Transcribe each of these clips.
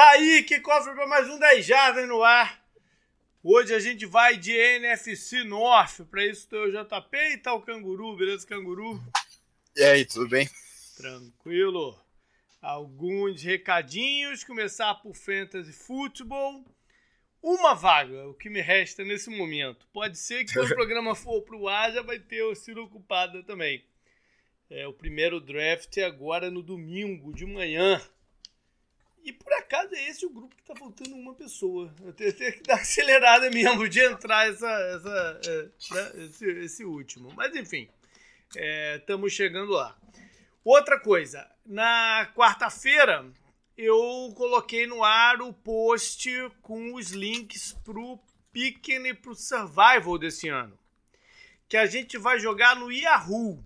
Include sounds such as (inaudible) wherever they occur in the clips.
Tá aí, que cofre para mais um 10 Jardas no ar. Hoje a gente vai de NFC North. Para isso tem o JP e tá o Canguru, beleza, Canguru? E aí, tudo bem? Tranquilo. Alguns recadinhos. Começar por Fantasy Football. Uma vaga, o que me resta nesse momento. Pode ser que quando o (laughs) programa for pro ar já vai ter o Ciro ocupado também. É, o primeiro draft é agora no domingo de manhã. E por acaso é esse o grupo que tá faltando uma pessoa. Eu tenho, que dar acelerada mesmo de entrar essa, essa, é, né, esse, esse, último. Mas enfim, estamos é, chegando lá. Outra coisa, na quarta-feira eu coloquei no ar o post com os links pro Piquen e pro Survival desse ano. Que a gente vai jogar no Yahoo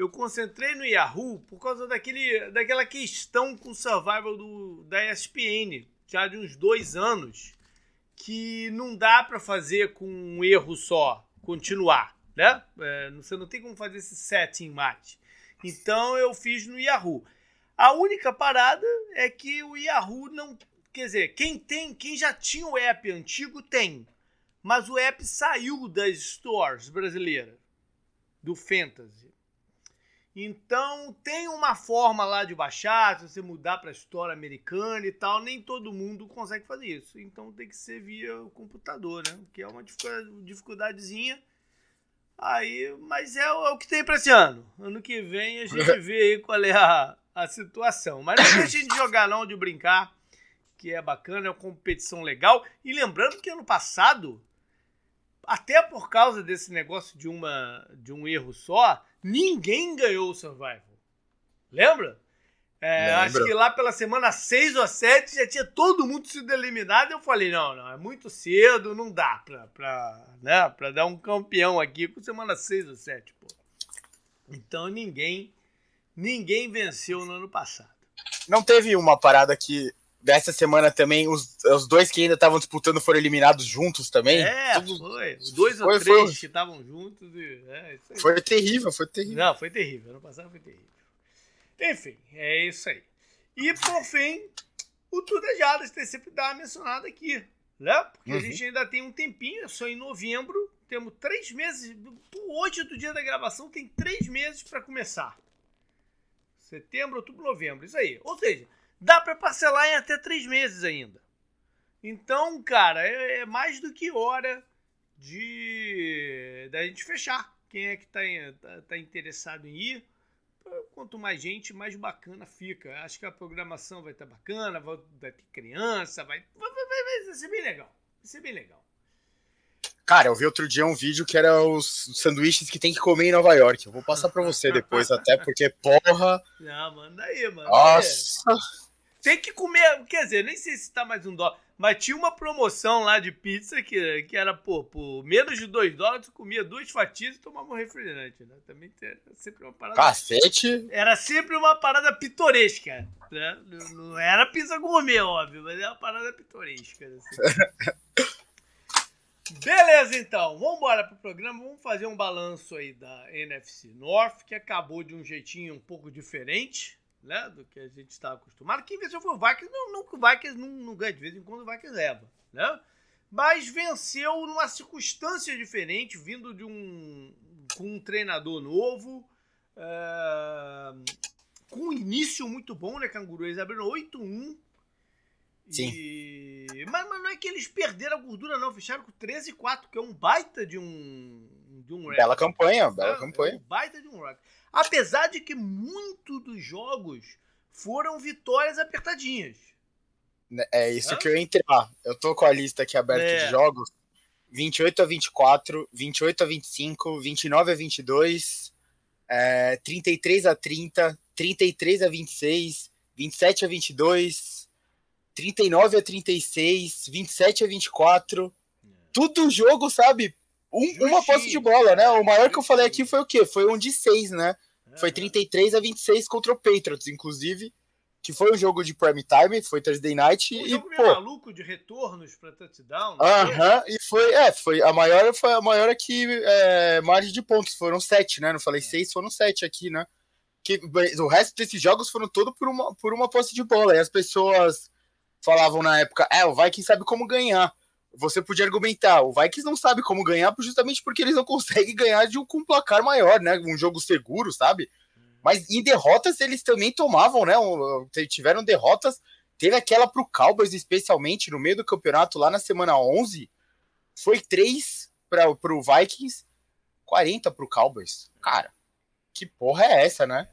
eu concentrei no Yahoo por causa daquele, daquela questão com o survival do, da ESPN, já de uns dois anos, que não dá para fazer com um erro só, continuar, né? É, você não tem como fazer esse setting mais. Então eu fiz no Yahoo. A única parada é que o Yahoo não. Quer dizer, quem tem, quem já tinha o app antigo tem. Mas o app saiu das stores brasileiras, do Fantasy. Então tem uma forma lá de baixar, se você mudar para a história americana e tal, nem todo mundo consegue fazer isso. Então tem que ser via o computador, né? Que é uma dificuldadezinha. Aí, mas é o, é o que tem para esse ano. Ano que vem a gente (laughs) vê aí qual é a, a situação. Mas não deixe de jogar não, de brincar, que é bacana, é uma competição legal. E lembrando que ano passado, até por causa desse negócio de, uma, de um erro só, ninguém ganhou o Survival. Lembra? É, acho que lá pela semana 6 ou 7 já tinha todo mundo sido eliminado. Eu falei: não, não, é muito cedo, não dá pra, pra, né, pra dar um campeão aqui com semana 6 ou 7, pô. Então ninguém, ninguém venceu no ano passado. Não teve uma parada que dessa semana também, os, os dois que ainda estavam disputando foram eliminados juntos também. É, Tudo... foi. Os dois foi, ou três foi... que estavam juntos. E... É, foi terrível, foi terrível. Não, foi terrível. Ano passado foi terrível. Enfim, é isso aí. E por fim, o Tudejadas tem sempre uma mencionada aqui. Né? Porque uhum. a gente ainda tem um tempinho, só em novembro. Temos três meses. Hoje, do dia da gravação, tem três meses para começar. Setembro, outubro, novembro. Isso aí. Ou seja, dá para parcelar em até três meses ainda. Então, cara, é, é, mais do que hora de da gente fechar. Quem é que está tá, tá interessado em ir? Quanto mais gente, mais bacana fica. Acho que a programação vai estar tá bacana, vai, vai, ter criança, vai, vai, vai, vai ser bem legal. Vai ser bem legal. Cara, eu vi outro dia um vídeo que era os sanduíches que tem que comer em Nova York. Eu vou passar para você depois, (laughs) até porque, porra. Não, manda aí, mano. Nossa. Tem que comer, quer dizer, nem sei se tá mais um dólar, mas tinha uma promoção lá de pizza que, que era, pô, por menos de dois dólares, tu comia duas fatias e tomava um refrigerante, né? Também era sempre uma parada. Cacete! Era sempre uma parada pitoresca, né? Não era pizza gourmet, óbvio, mas era uma parada pitoresca. Assim. (laughs) Beleza, então. Vamos embora pro programa. Vamos fazer um balanço aí da NFC North, que acabou de um jeitinho um pouco diferente né, do que a gente está acostumado. Quem venceu foi o Vikings, não, não, o Vikings não, não ganha, de vez em quando o Vikings leva, né? Mas venceu numa circunstância diferente, vindo de um com um treinador novo, é, com um início muito bom, né, Canguru? Eles abriram 8-1. Sim. E... Mas, mas, não é que eles perderam a gordura, não. Fecharam com 13-4, que é um baita de um. De um bela campanha, bela é, campanha. É um baita de um recorde. Apesar de que muitos dos jogos foram vitórias apertadinhas. Né, é isso que eu ia entrar. Eu tô com a lista aqui aberta é. de jogos. 28 a 24, 28 a 25, 29 a 22, é, 33 a 30, 33 a 26, 27 a 22, 39 a 36, 27 a 24. É. Tudo jogo, sabe? Um, uma posse de bola, né? O maior que eu falei aqui foi o quê? Foi um de 6, né? Foi 33 a 26 contra o Patriots, inclusive. Que foi um jogo de prime time, foi Thursday night. Um e, jogo pô, maluco de retornos para touchdown. Aham, uh -huh, e foi, é, foi a maior, foi a maior aqui, é, margem de pontos, foram sete, né? Não falei é. seis, foram sete aqui, né? Que, o resto desses jogos foram todo por uma, por uma posse de bola. E as pessoas falavam na época, é, o Vikings sabe como ganhar. Você podia argumentar, o Vikings não sabe como ganhar justamente porque eles não conseguem ganhar de um, com um placar maior, né? Um jogo seguro, sabe? Mas em derrotas eles também tomavam, né? Tiveram derrotas. Teve aquela pro Cowboys, especialmente, no meio do campeonato, lá na semana 11. Foi 3 para pro Vikings, 40 pro Cowboys. Cara, que porra é essa, né?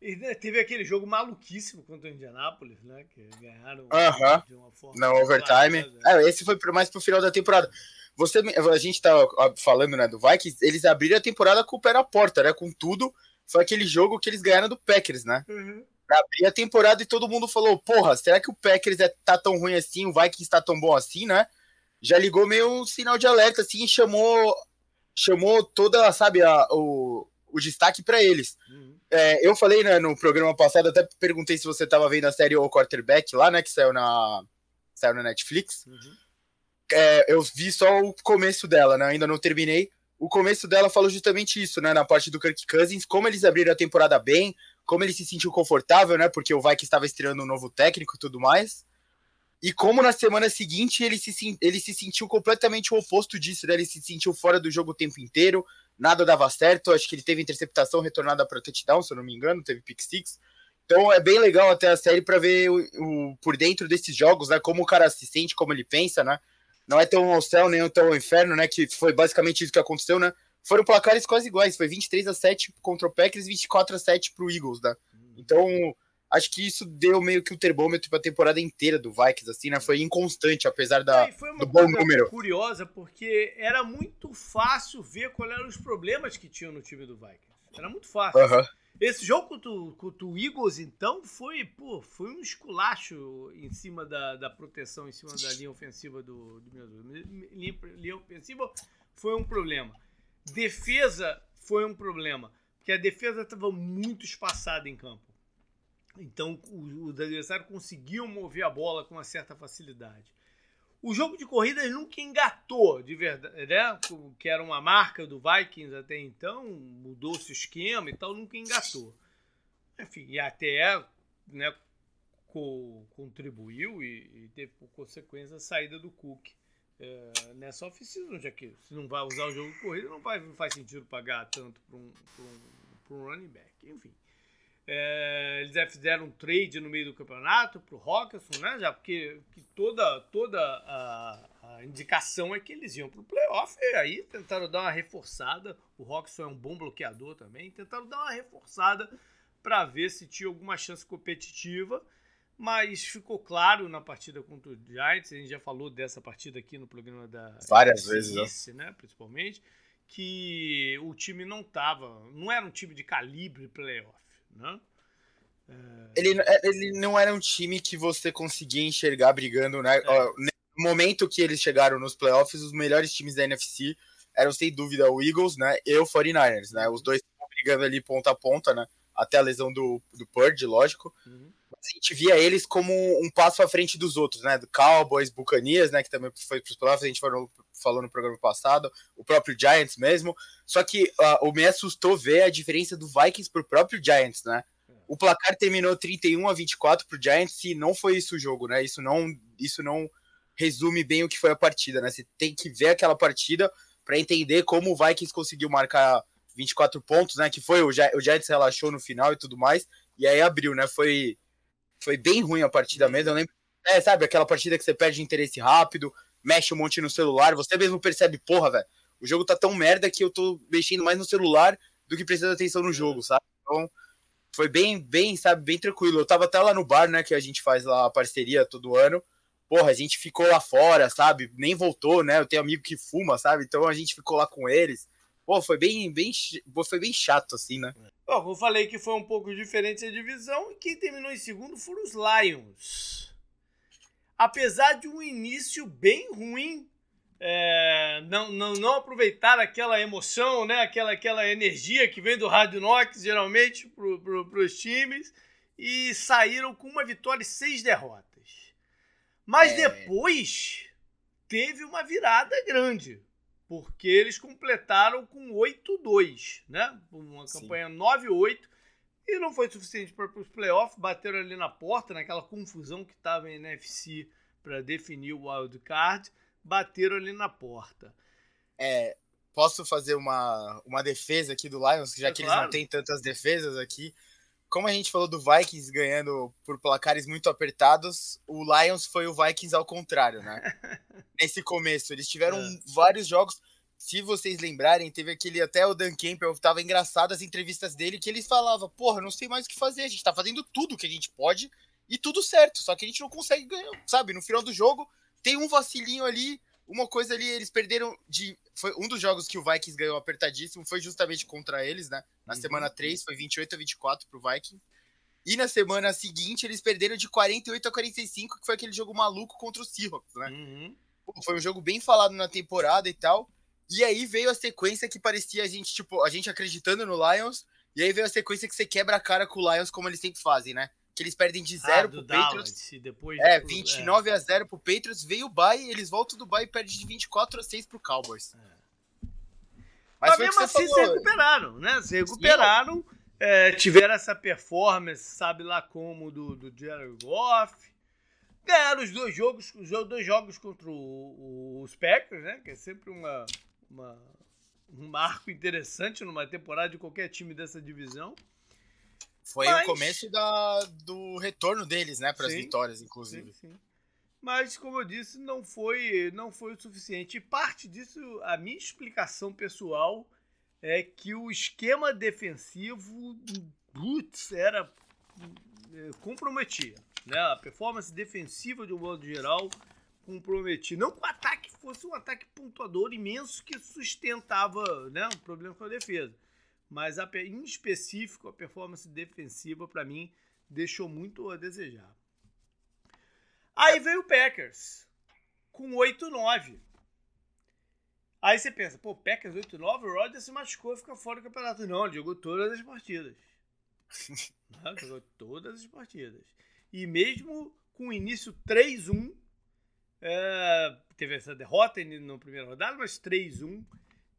E né, teve aquele jogo maluquíssimo contra o Indianapolis, né? Que ganharam uh -huh. de uma forma. Na overtime. É, esse foi mais pro final da temporada. Você, a gente tá falando, né, do Vikings, eles abriram a temporada com o pé na porta, né? Com tudo. Foi aquele jogo que eles ganharam do Packers, né? Uhum. Abrir a temporada e todo mundo falou: porra, será que o Packers é, tá tão ruim assim? O Vikings tá tão bom assim, né? Já ligou meio um sinal de alerta, assim, chamou chamou toda, sabe, a, o, o destaque para eles. Uhum. É, eu falei né, no programa passado, até perguntei se você tava vendo a série O Quarterback lá, né, que saiu na, saiu na Netflix. Uhum. É, eu vi só o começo dela, né, ainda não terminei. O começo dela falou justamente isso, né, na parte do Kirk Cousins, como eles abriram a temporada bem, como ele se sentiu confortável, né, porque o Vikings estava estreando um novo técnico e tudo mais. E como na semana seguinte ele se, ele se sentiu completamente o oposto disso, né? Ele se sentiu fora do jogo o tempo inteiro, nada dava certo. Acho que ele teve interceptação retornada para touchdown, se eu não me engano, teve pick six. Então é bem legal até a série para ver o, o, por dentro desses jogos, né? Como o cara se sente, como ele pensa, né? Não é tão ao céu nem tão ao inferno, né? Que foi basicamente isso que aconteceu, né? Foram placares quase iguais, foi 23 a 7 contra o Packers, 24 a 7 pro Eagles, né? Então acho que isso deu meio que o termômetro para a temporada inteira do Vikings, assim, né? Foi inconstante, apesar da, é, do bom número. curiosa, porque era muito fácil ver quais eram os problemas que tinham no time do Vikings. Era muito fácil. Esse jogo contra o, contra o Eagles, então, foi, pô, foi um esculacho em cima da, da proteção, em cima da linha ofensiva do, do linha, linha ofensiva foi um problema. Defesa foi um problema, porque a defesa estava muito espaçada em campo. Então os adversários conseguiam mover a bola com uma certa facilidade. O jogo de corridas nunca engatou, de verdade, né? Que era uma marca do Vikings até então, mudou-se o esquema e tal, nunca engatou. Enfim, e até né, co contribuiu e, e, teve por consequência a saída do Cook é, nessa oficina, já que se não vai usar o jogo de corrida, não, vai, não faz sentido pagar tanto para um, um, um running back. Enfim. É, eles já fizeram um trade no meio do campeonato para o Rockerson, né? Já porque toda, toda a, a, indicação é que eles iam para o playoff. E aí tentaram dar uma reforçada. O Rockerson é um bom bloqueador também. Tentaram dar uma reforçada para ver se tinha alguma chance competitiva. Mas ficou claro na partida contra o Giants, a gente já falou dessa partida aqui no programa da. Várias vezes, né? né? Principalmente, que o time não tava. Não era um time de calibre playoff né? É... Ele, é, ele não era um time que você conseguia enxergar brigando, né? É. No momento que eles chegaram nos playoffs, os melhores times da NFC eram sem dúvida o Eagles, né? E o 49ers, né? Os dois brigando ali ponta a ponta, né? Até a lesão do, do Purge, lógico. Uhum. a gente via eles como um passo à frente dos outros, né? Do Cowboys, Bucanias, né? Que também foi para os playoffs, a gente falou, falou no programa passado, o próprio Giants mesmo. Só que uh, o me assustou ver a diferença do Vikings pro próprio Giants, né? O placar terminou 31 a 24 pro Giants e não foi isso o jogo, né? Isso não, isso não resume bem o que foi a partida, né? Você tem que ver aquela partida para entender como o Vikings conseguiu marcar 24 pontos, né? Que foi o, o Giants relaxou no final e tudo mais, e aí abriu, né? Foi foi bem ruim a partida mesmo. Eu lembro, é, sabe, aquela partida que você perde interesse rápido, mexe um monte no celular, você mesmo percebe, porra, velho, o jogo tá tão merda que eu tô mexendo mais no celular do que prestando atenção no jogo, sabe? Então, foi bem, bem, sabe, bem tranquilo. Eu tava até lá no bar, né, que a gente faz lá a parceria todo ano. Porra, a gente ficou lá fora, sabe? Nem voltou, né? Eu tenho amigo que fuma, sabe? Então a gente ficou lá com eles. Pô, foi bem, bem, foi bem chato, assim, né? Bom, eu falei que foi um pouco diferente a divisão e quem terminou em segundo foram os Lions. Apesar de um início bem ruim é, não, não, não aproveitar aquela emoção, né? aquela, aquela energia que vem do Rádio Nox, geralmente, para pro, os times, e saíram com uma vitória e seis derrotas. Mas é... depois teve uma virada grande, porque eles completaram com 8-2, né? Uma campanha 9-8, E não foi suficiente para os playoffs, bateram ali na porta, naquela confusão que estava em NFC para definir o wild card, bateram ali na porta. É, posso fazer uma, uma defesa aqui do Lions, já é que claro. eles não têm tantas defesas aqui. Como a gente falou do Vikings ganhando por placares muito apertados, o Lions foi o Vikings ao contrário, né? (laughs) Nesse começo, eles tiveram é. vários jogos se vocês lembrarem, teve aquele até o Dan Campbell, tava engraçado as entrevistas dele, que ele falava, porra, não sei mais o que fazer, a gente tá fazendo tudo que a gente pode e tudo certo, só que a gente não consegue ganhar, sabe? No final do jogo, tem um vacilinho ali, uma coisa ali, eles perderam de. Foi um dos jogos que o Vikings ganhou apertadíssimo, foi justamente contra eles, né? Na uhum. semana 3, foi 28 a 24 pro Vikings. E na semana seguinte, eles perderam de 48 a 45, que foi aquele jogo maluco contra o Seahawks, né? Uhum. Foi um jogo bem falado na temporada e tal. E aí veio a sequência que parecia a gente, tipo, a gente acreditando no Lions. E aí veio a sequência que você quebra a cara com o Lions, como eles sempre fazem, né? Que eles perdem de 0 ah, pro Dallas, Patriots. Depois é, 29 é. a 0 pro Patriots. Veio o bye, eles voltam do bye e perdem de 24 a 6 pro Cowboys. É. Mas, Mas mesmo assim falou. se recuperaram, né? Se recuperaram. É, tiveram essa performance, sabe lá como, do, do Jared Goff. Ganharam os dois jogos, os dois jogos contra o, os Packers, né? Que é sempre uma, uma, um marco interessante numa temporada de qualquer time dessa divisão. Foi Mas... o começo da, do retorno deles, né, para as vitórias, inclusive. Sim, sim. Mas, como eu disse, não foi, não foi o suficiente. E parte disso, a minha explicação pessoal é que o esquema defensivo, putz, era é, comprometia. Né? A performance defensiva de um modo geral comprometia. Não que o ataque fosse um ataque pontuador imenso que sustentava né, um problema com a defesa. Mas a, em específico, a performance defensiva, para mim, deixou muito a desejar. Aí veio o Packers com 8-9. Aí você pensa, pô, Packers 8-9, o Rodgers se machucou e fica fora do campeonato. Não, ele jogou todas as partidas. (laughs) Não, jogou todas as partidas. E mesmo com o início 3-1, é, teve essa derrota no primeiro rodada, mas 3-1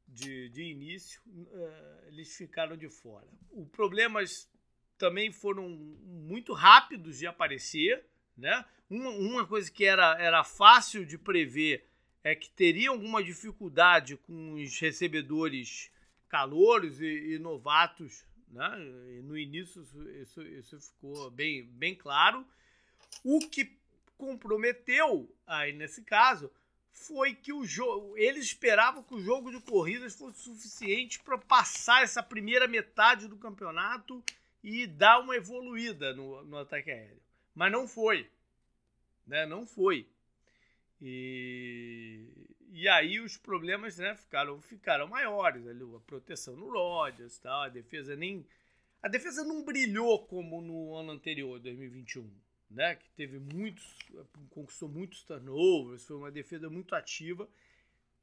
de, de início, é, eles ficaram de fora. Os problemas também foram muito rápidos de aparecer. Né? Uma, uma coisa que era, era fácil de prever é que teria alguma dificuldade com os recebedores calouros e, e novatos. Né? No início isso, isso, isso ficou bem, bem claro. O que comprometeu aí nesse caso foi que o jogo eles esperavam que o jogo de corridas fosse suficiente para passar essa primeira metade do campeonato e dar uma evoluída no, no ataque aéreo. Mas não foi. Né? Não foi. E, e aí os problemas né, ficaram, ficaram maiores. Ali, a proteção no Rodgers, tal, a defesa nem. A defesa não brilhou como no ano anterior, 2021 né, que teve muitos, conquistou muitos turnovers, foi uma defesa muito ativa.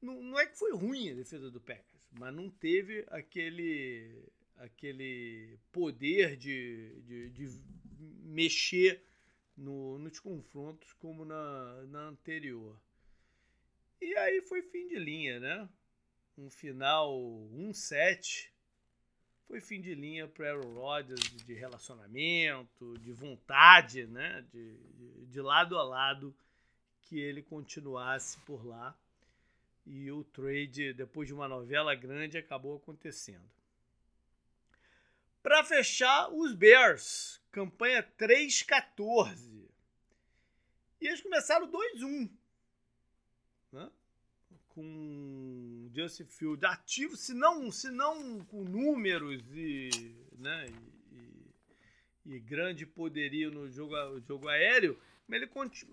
Não, não é que foi ruim a defesa do Packers, mas não teve aquele, aquele poder de, de, de mexer no, nos confrontos como na, na anterior. E aí foi fim de linha, né? Um final 1-7 foi fim de linha para Aaron Rodgers de relacionamento, de vontade, né? De, de, lado a lado que ele continuasse por lá. E o trade, depois de uma novela grande, acabou acontecendo. Para fechar, os Bears, campanha 3-14. E eles começaram 2-1. Né? com Justin Field ativo, se não, se não com números e, né, e, e grande poderio no jogo, jogo aéreo, mas ele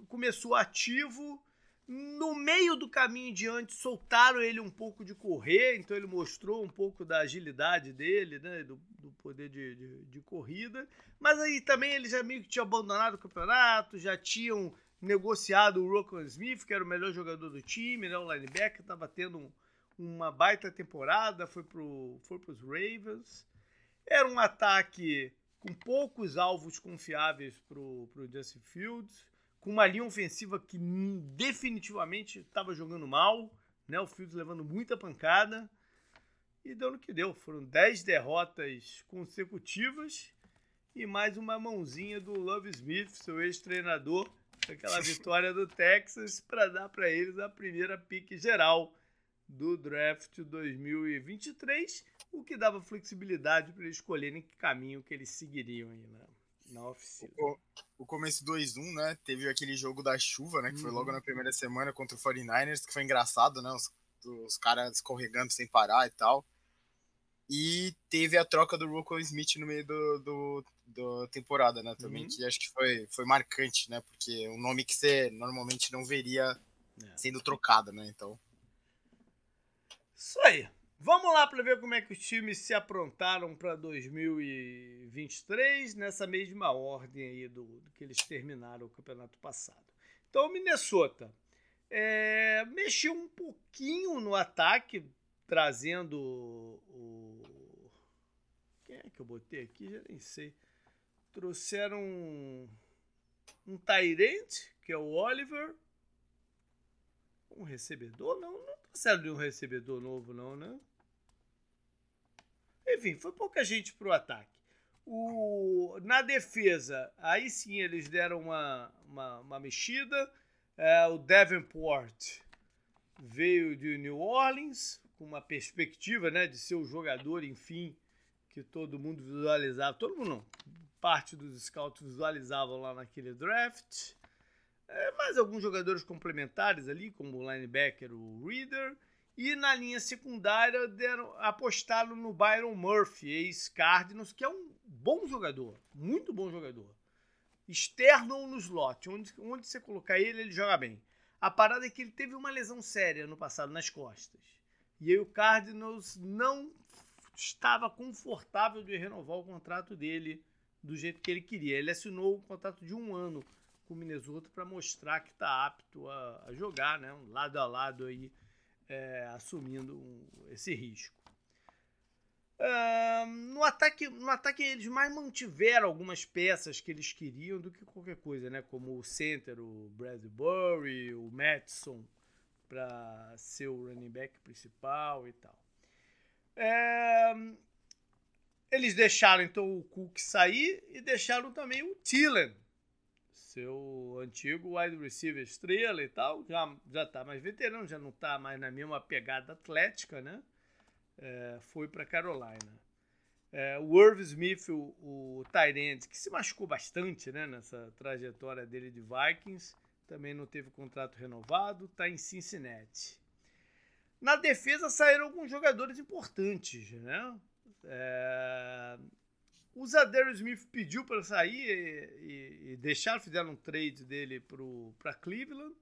começou ativo. No meio do caminho diante, soltaram ele um pouco de correr, então ele mostrou um pouco da agilidade dele, né, do, do poder de, de, de corrida. Mas aí também ele já meio que tinha abandonado o campeonato, já tinham negociado o Rocco Smith, que era o melhor jogador do time, né? O linebacker estava tendo um, uma baita temporada, foi para foi os Ravens. Era um ataque com poucos alvos confiáveis para o Justin Fields, com uma linha ofensiva que definitivamente estava jogando mal, né? O Fields levando muita pancada. E deu no que deu. Foram 10 derrotas consecutivas e mais uma mãozinha do Love Smith, seu ex-treinador, aquela (laughs) vitória do Texas, para dar para eles a primeira pique geral do draft 2023, o que dava flexibilidade para eles escolherem que caminho que eles seguiriam aí na, na oficina. O, o começo 2-1, né? Teve aquele jogo da chuva, né? Que foi logo uhum. na primeira semana contra o 49ers, que foi engraçado, né? Os, os caras escorregando sem parar e tal. E teve a troca do Rocco Smith no meio do, do, do temporada, né? Também, uhum. que acho que foi, foi marcante, né? Porque é um nome que você normalmente não veria é. sendo trocado, né? Então. Isso aí. Vamos lá para ver como é que os times se aprontaram para 2023 nessa mesma ordem aí do, do, que eles terminaram o campeonato passado. Então, Minnesota é, mexeu um pouquinho no ataque, trazendo o. Quem é que eu botei aqui? Já nem sei. Trouxeram um, um Tyrant, que é o Oliver. Um recebedor? Não, não trouxeram de um recebedor novo, não, né? Enfim, foi pouca gente pro ataque. O, na defesa, aí sim eles deram uma, uma, uma mexida. É, o Davenport veio de New Orleans, com uma perspectiva né, de ser o jogador, enfim, que todo mundo visualizava. Todo mundo não. Parte dos scouts visualizavam lá naquele draft. É, mais alguns jogadores complementares ali, como o linebacker, o Reader. E na linha secundária deram, apostaram no Byron Murphy, ex-Cardinals, que é um bom jogador, muito bom jogador. Externo ou no slot, onde, onde você colocar ele, ele joga bem. A parada é que ele teve uma lesão séria no passado nas costas. E aí o Cardinals não estava confortável de renovar o contrato dele do jeito que ele queria. Ele assinou um contrato de um ano com o Minnesota para mostrar que está apto a, a, jogar, né? Um lado a lado aí, é, assumindo um, esse risco. Uh, no, ataque, no ataque eles mais mantiveram algumas peças que eles queriam do que qualquer coisa, né? Como o center, o Bradbury, o Madison para ser o running back principal e tal. É, eles deixaram então o Cook sair e deixaram também o Thielen, seu antigo wide receiver estrela e tal. Já, já tá mais veterano, já não tá mais na mesma pegada atlética, né? É, foi para Carolina. É, o Irv Smith, o, o Tyrant, que se machucou bastante né, nessa trajetória dele de Vikings, também não teve contrato renovado, está em Cincinnati. Na defesa saíram alguns jogadores importantes, né? É... O Zadero Smith pediu para sair e, e, e deixaram, fizeram um trade dele para Cleveland.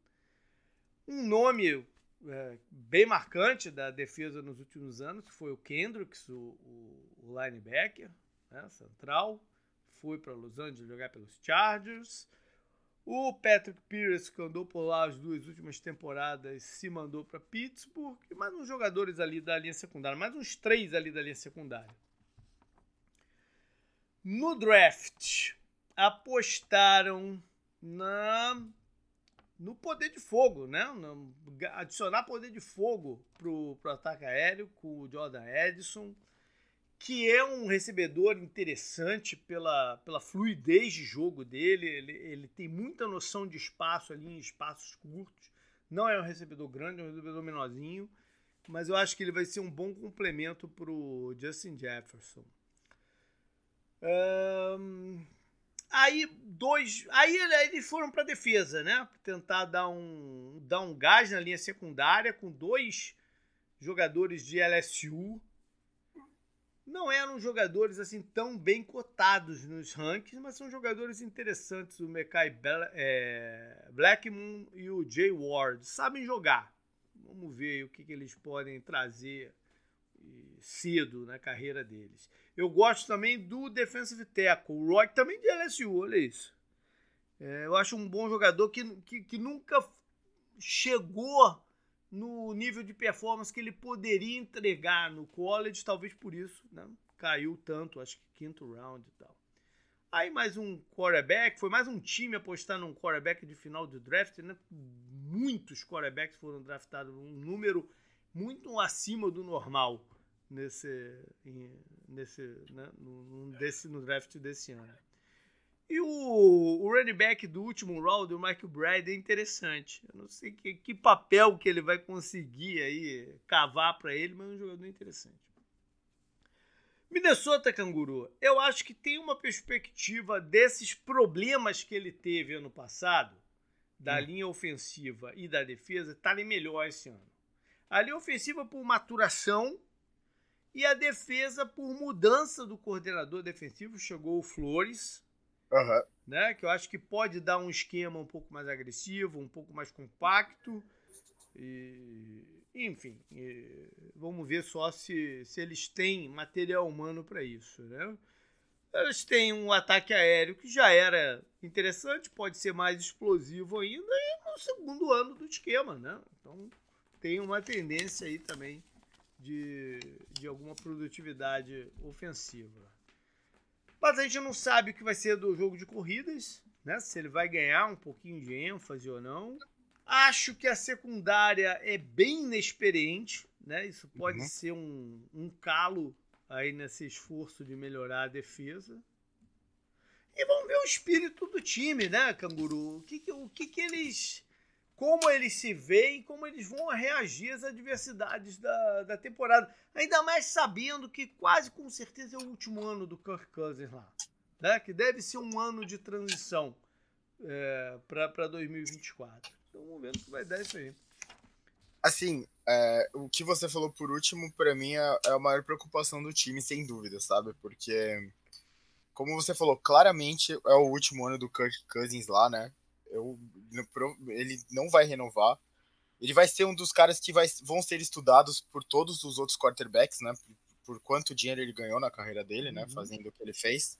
Um nome é, bem marcante da defesa nos últimos anos, foi o Kendricks, o, o, o linebacker, né, central. Foi para Los Angeles jogar pelos Chargers. O Patrick Pierce, que andou por lá as duas últimas temporadas, se mandou para Pittsburgh. E mais uns jogadores ali da linha secundária, mais uns três ali da linha secundária. No draft, apostaram na no poder de fogo, né? No, adicionar poder de fogo pro, pro ataque aéreo com o Jordan Edison que é um recebedor interessante pela, pela fluidez de jogo dele. Ele, ele tem muita noção de espaço ali em espaços curtos. Não é um recebedor grande, é um recebedor menorzinho. Mas eu acho que ele vai ser um bom complemento para o Justin Jefferson. Um, aí dois, aí eles foram para defesa, né? Tentar dar um, dar um gás na linha secundária com dois jogadores de LSU não eram jogadores assim tão bem cotados nos rankings, mas são jogadores interessantes. O Mekai é, Blackmon e o Jay Ward sabem jogar. Vamos ver o que, que eles podem trazer cedo na carreira deles. Eu gosto também do defensive tackle, o Roy, também de LSU, olha isso. É, eu acho um bom jogador que, que, que nunca chegou no nível de performance que ele poderia entregar no college, talvez por isso né, caiu tanto, acho que quinto round e tal. Aí mais um quarterback, foi mais um time apostar num quarterback de final do draft, né? Muitos quarterbacks foram draftados, um número muito acima do normal nesse, nesse, né, no, desse, no draft desse ano. E o, o running back do último round, o Michael Brad, é interessante. Eu não sei que, que papel que ele vai conseguir aí cavar para ele, mas é um jogador interessante. Minnesota Canguru, eu acho que tem uma perspectiva desses problemas que ele teve ano passado, da hum. linha ofensiva e da defesa, estarem melhor esse ano. A linha ofensiva por maturação e a defesa por mudança do coordenador defensivo. Chegou o Flores, uhum. né, que eu acho que pode dar um esquema um pouco mais agressivo, um pouco mais compacto. E, enfim, e, vamos ver só se, se eles têm material humano para isso. Né? Eles têm um ataque aéreo que já era interessante, pode ser mais explosivo ainda, e no segundo ano do esquema. Né? Então tem uma tendência aí também de, de alguma produtividade ofensiva. Mas a gente não sabe o que vai ser do jogo de corridas, né? Se ele vai ganhar um pouquinho de ênfase ou não. Acho que a secundária é bem inexperiente, né? Isso pode uhum. ser um, um calo aí nesse esforço de melhorar a defesa. E vamos ver o espírito do time, né, Canguru? O que, o que, que eles como eles se veem, como eles vão reagir às adversidades da, da temporada. Ainda mais sabendo que quase com certeza é o último ano do Kirk Cousins lá. Né? Que deve ser um ano de transição é, para 2024. Então vamos ver o que vai dar isso aí. Assim, é, o que você falou por último, para mim, é, é a maior preocupação do time, sem dúvida, sabe? Porque, como você falou, claramente é o último ano do Kirk Cousins lá, né? Eu, ele não vai renovar. Ele vai ser um dos caras que vai, vão ser estudados por todos os outros quarterbacks, né? Por, por quanto dinheiro ele ganhou na carreira dele, né? Uhum. Fazendo o que ele fez.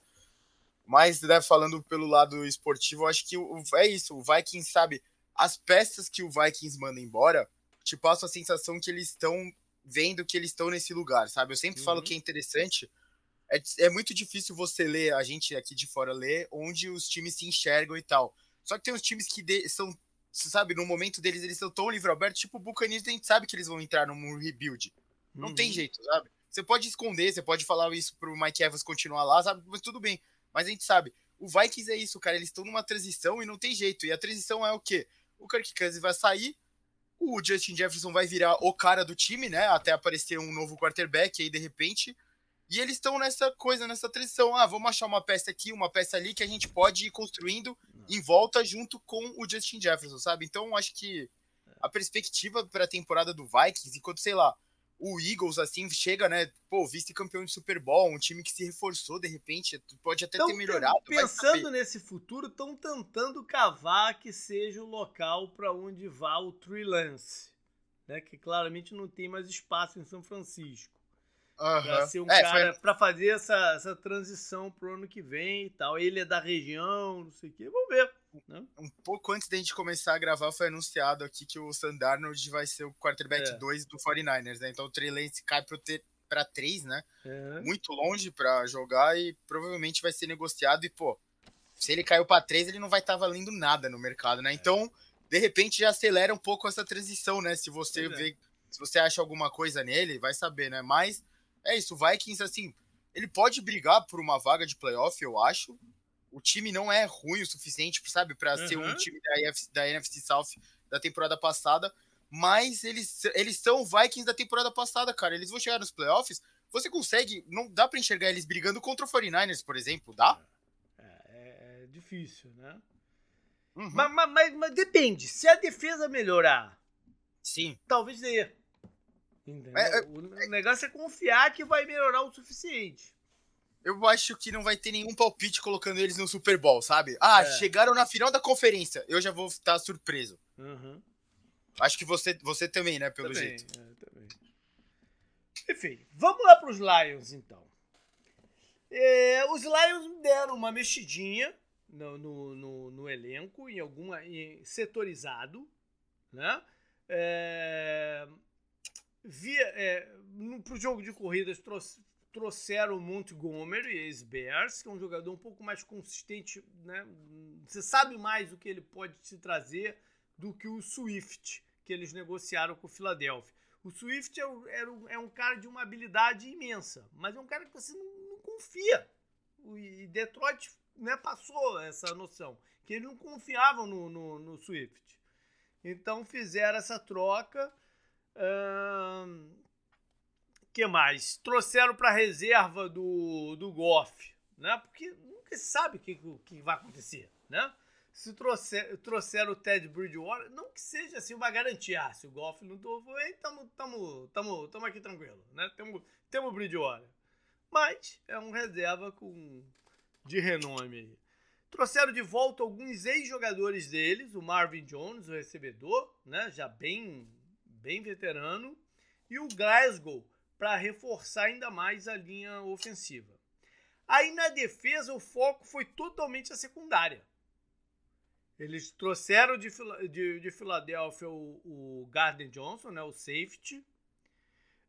Mas, né, falando pelo lado esportivo, eu acho que o, é isso. O Vikings, sabe, as peças que o Vikings manda embora, te passa a sensação que eles estão vendo que eles estão nesse lugar, sabe? Eu sempre uhum. falo que é interessante. É, é muito difícil você ler, a gente aqui de fora ler, onde os times se enxergam e tal. Só que tem uns times que de, são, sabe, no momento deles eles estão tão livre aberto, tipo o Buccaneers, a gente sabe que eles vão entrar num rebuild. Não uhum. tem jeito, sabe? Você pode esconder, você pode falar isso pro Mike Evans continuar lá, sabe? Mas tudo bem. Mas a gente sabe, o Vikings é isso, cara, eles estão numa transição e não tem jeito. E a transição é o quê? O Kirk Cousins vai sair, o Justin Jefferson vai virar o cara do time, né? Até aparecer um novo quarterback aí de repente. E eles estão nessa coisa, nessa transição. Ah, vamos achar uma peça aqui, uma peça ali que a gente pode ir construindo em volta junto com o Justin Jefferson, sabe? Então acho que a perspectiva para a temporada do Vikings, enquanto, sei lá, o Eagles, assim, chega, né? Pô, vice-campeão de Super Bowl, um time que se reforçou de repente, pode até tão ter melhorado. Pensando nesse futuro, estão tentando cavar que seja o local para onde vá o Trey Lance, né? Que claramente não tem mais espaço em São Francisco. Uhum. Pra ser um é, cara, foi... pra fazer essa, essa transição pro ano que vem e tal. Ele é da região, não sei o quê. Vamos ver. Né? Um pouco antes da gente começar a gravar, foi anunciado aqui que o Sandarnold vai ser o quarterback 2 é. do 49ers, né? Então o Trey Lance cai pro ter, pra 3, né? É. Muito longe para jogar e provavelmente vai ser negociado. E, pô, se ele caiu para 3, ele não vai estar tá valendo nada no mercado, né? É. Então, de repente, já acelera um pouco essa transição, né? Se você é. vê, se você acha alguma coisa nele, vai saber, né? Mas é isso, o Vikings, assim, ele pode brigar por uma vaga de playoff, eu acho. O time não é ruim o suficiente, sabe, para uhum. ser um time da, NFC, da NFC South da temporada passada. Mas eles, eles são Vikings da temporada passada, cara. Eles vão chegar nos playoffs. Você consegue. Não dá para enxergar eles brigando contra o 49ers, por exemplo, dá? É, é, é difícil, né? Uhum. Mas, mas, mas, mas, depende. Se a defesa melhorar, sim, talvez dê. É, é, o negócio é confiar que vai melhorar o suficiente. Eu acho que não vai ter nenhum palpite colocando eles no Super Bowl, sabe? Ah, é. chegaram na final da conferência. Eu já vou estar surpreso. Uhum. Acho que você, você também, né? Pelo também, jeito. É, também. Enfim, vamos lá para os Lions, então. É, os Lions deram uma mexidinha no, no, no, no elenco, em alguma. Em, setorizado, né? É, via, é, para o jogo de corridas trouxeram o Montgomery, ex-Bears, que é um jogador um pouco mais consistente, né? Você sabe mais o que ele pode te trazer do que o Swift, que eles negociaram com o Philadelphia. O Swift é, é, é um cara de uma habilidade imensa, mas é um cara que você não, não confia. E Detroit né, passou essa noção, que eles não confiavam no, no, no Swift. Então fizeram essa troca. Que mais? Trouxeram para reserva do, do Goff, né? Porque nunca se sabe o que, que vai acontecer, né? Se trouxer, trouxeram o Ted Bridgewater, não que seja assim uma garantia. Ah, se o Goff não topou, estamos tamo, tamo, tamo aqui tranquilo, né? Temos, temos o Bridgewater. Mas é um reserva com de renome aí. Trouxeram de volta alguns ex-jogadores deles, o Marvin Jones, o recebedor, né, já bem, bem veterano, e o Glasgow, para reforçar ainda mais a linha ofensiva. Aí na defesa o foco foi totalmente a secundária. Eles trouxeram de, de, de Filadélfia o, o Gardner Johnson, né, o safety,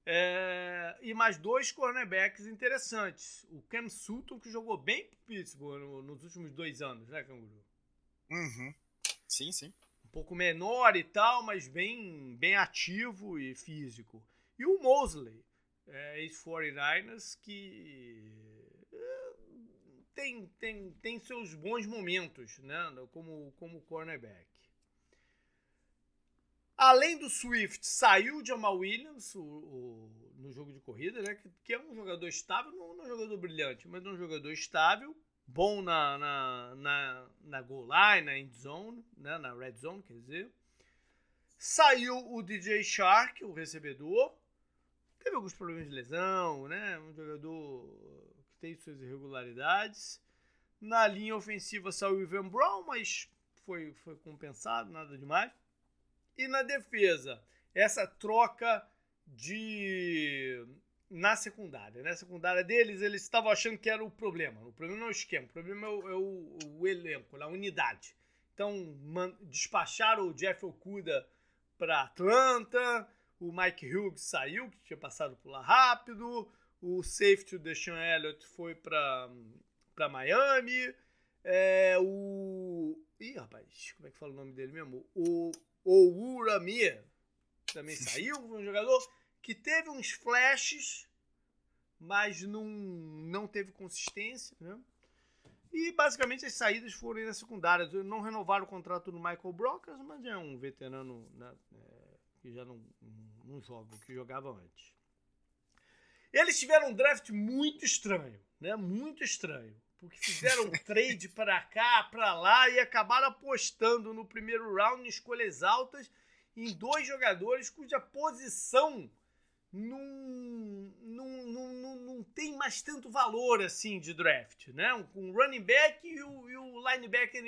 é, e mais dois cornerbacks interessantes. O Cam Sutton, que jogou bem pro Pittsburgh no, nos últimos dois anos, né, Canguru? Uhum. Sim, sim. Pouco menor e tal, mas bem, bem ativo e físico. E o Mosley, é, ex-49ers, que é, tem, tem, tem seus bons momentos né, como, como cornerback. Além do Swift, saiu o Jamal Williams o, o, no jogo de corrida, né? Que, que, é um jogador estável, não, não é um jogador brilhante, mas é um jogador estável, bom na, na, na, na goal line, na end zone, né? na red zone, quer dizer. Saiu o DJ Shark, o recebedor. Teve alguns problemas de lesão, né? Um jogador que tem suas irregularidades. Na linha ofensiva saiu o Ivan Brown, mas foi, foi compensado, nada demais. E na defesa, essa troca de na secundária. Na secundária deles, eles estavam achando que era o problema. O problema não é o esquema, o problema é o, é o, o elenco, a unidade. Então, man, despacharam o Jeff Okuda para Atlanta, o Mike Hughes saiu, que tinha passado por lá rápido, o safety, o Deshaun Elliott, foi para Miami, é, o... Ih, rapaz, como é que fala o nome dele mesmo? O o Uramir também saiu, um jogador que teve uns flashes, mas não, não teve consistência, né? E basicamente as saídas foram na secundária. Não renovaram o contrato do Michael Brockers, mas é um veterano né, é, que já não, não joga, que jogava antes. Eles tiveram um draft muito estranho, né? Muito estranho porque fizeram um (laughs) trade para cá, para lá e acabaram apostando no primeiro round em escolhas altas em dois jogadores cuja posição não, não, não, não, tem mais tanto valor assim de draft, né? Um running back e o, e o linebacker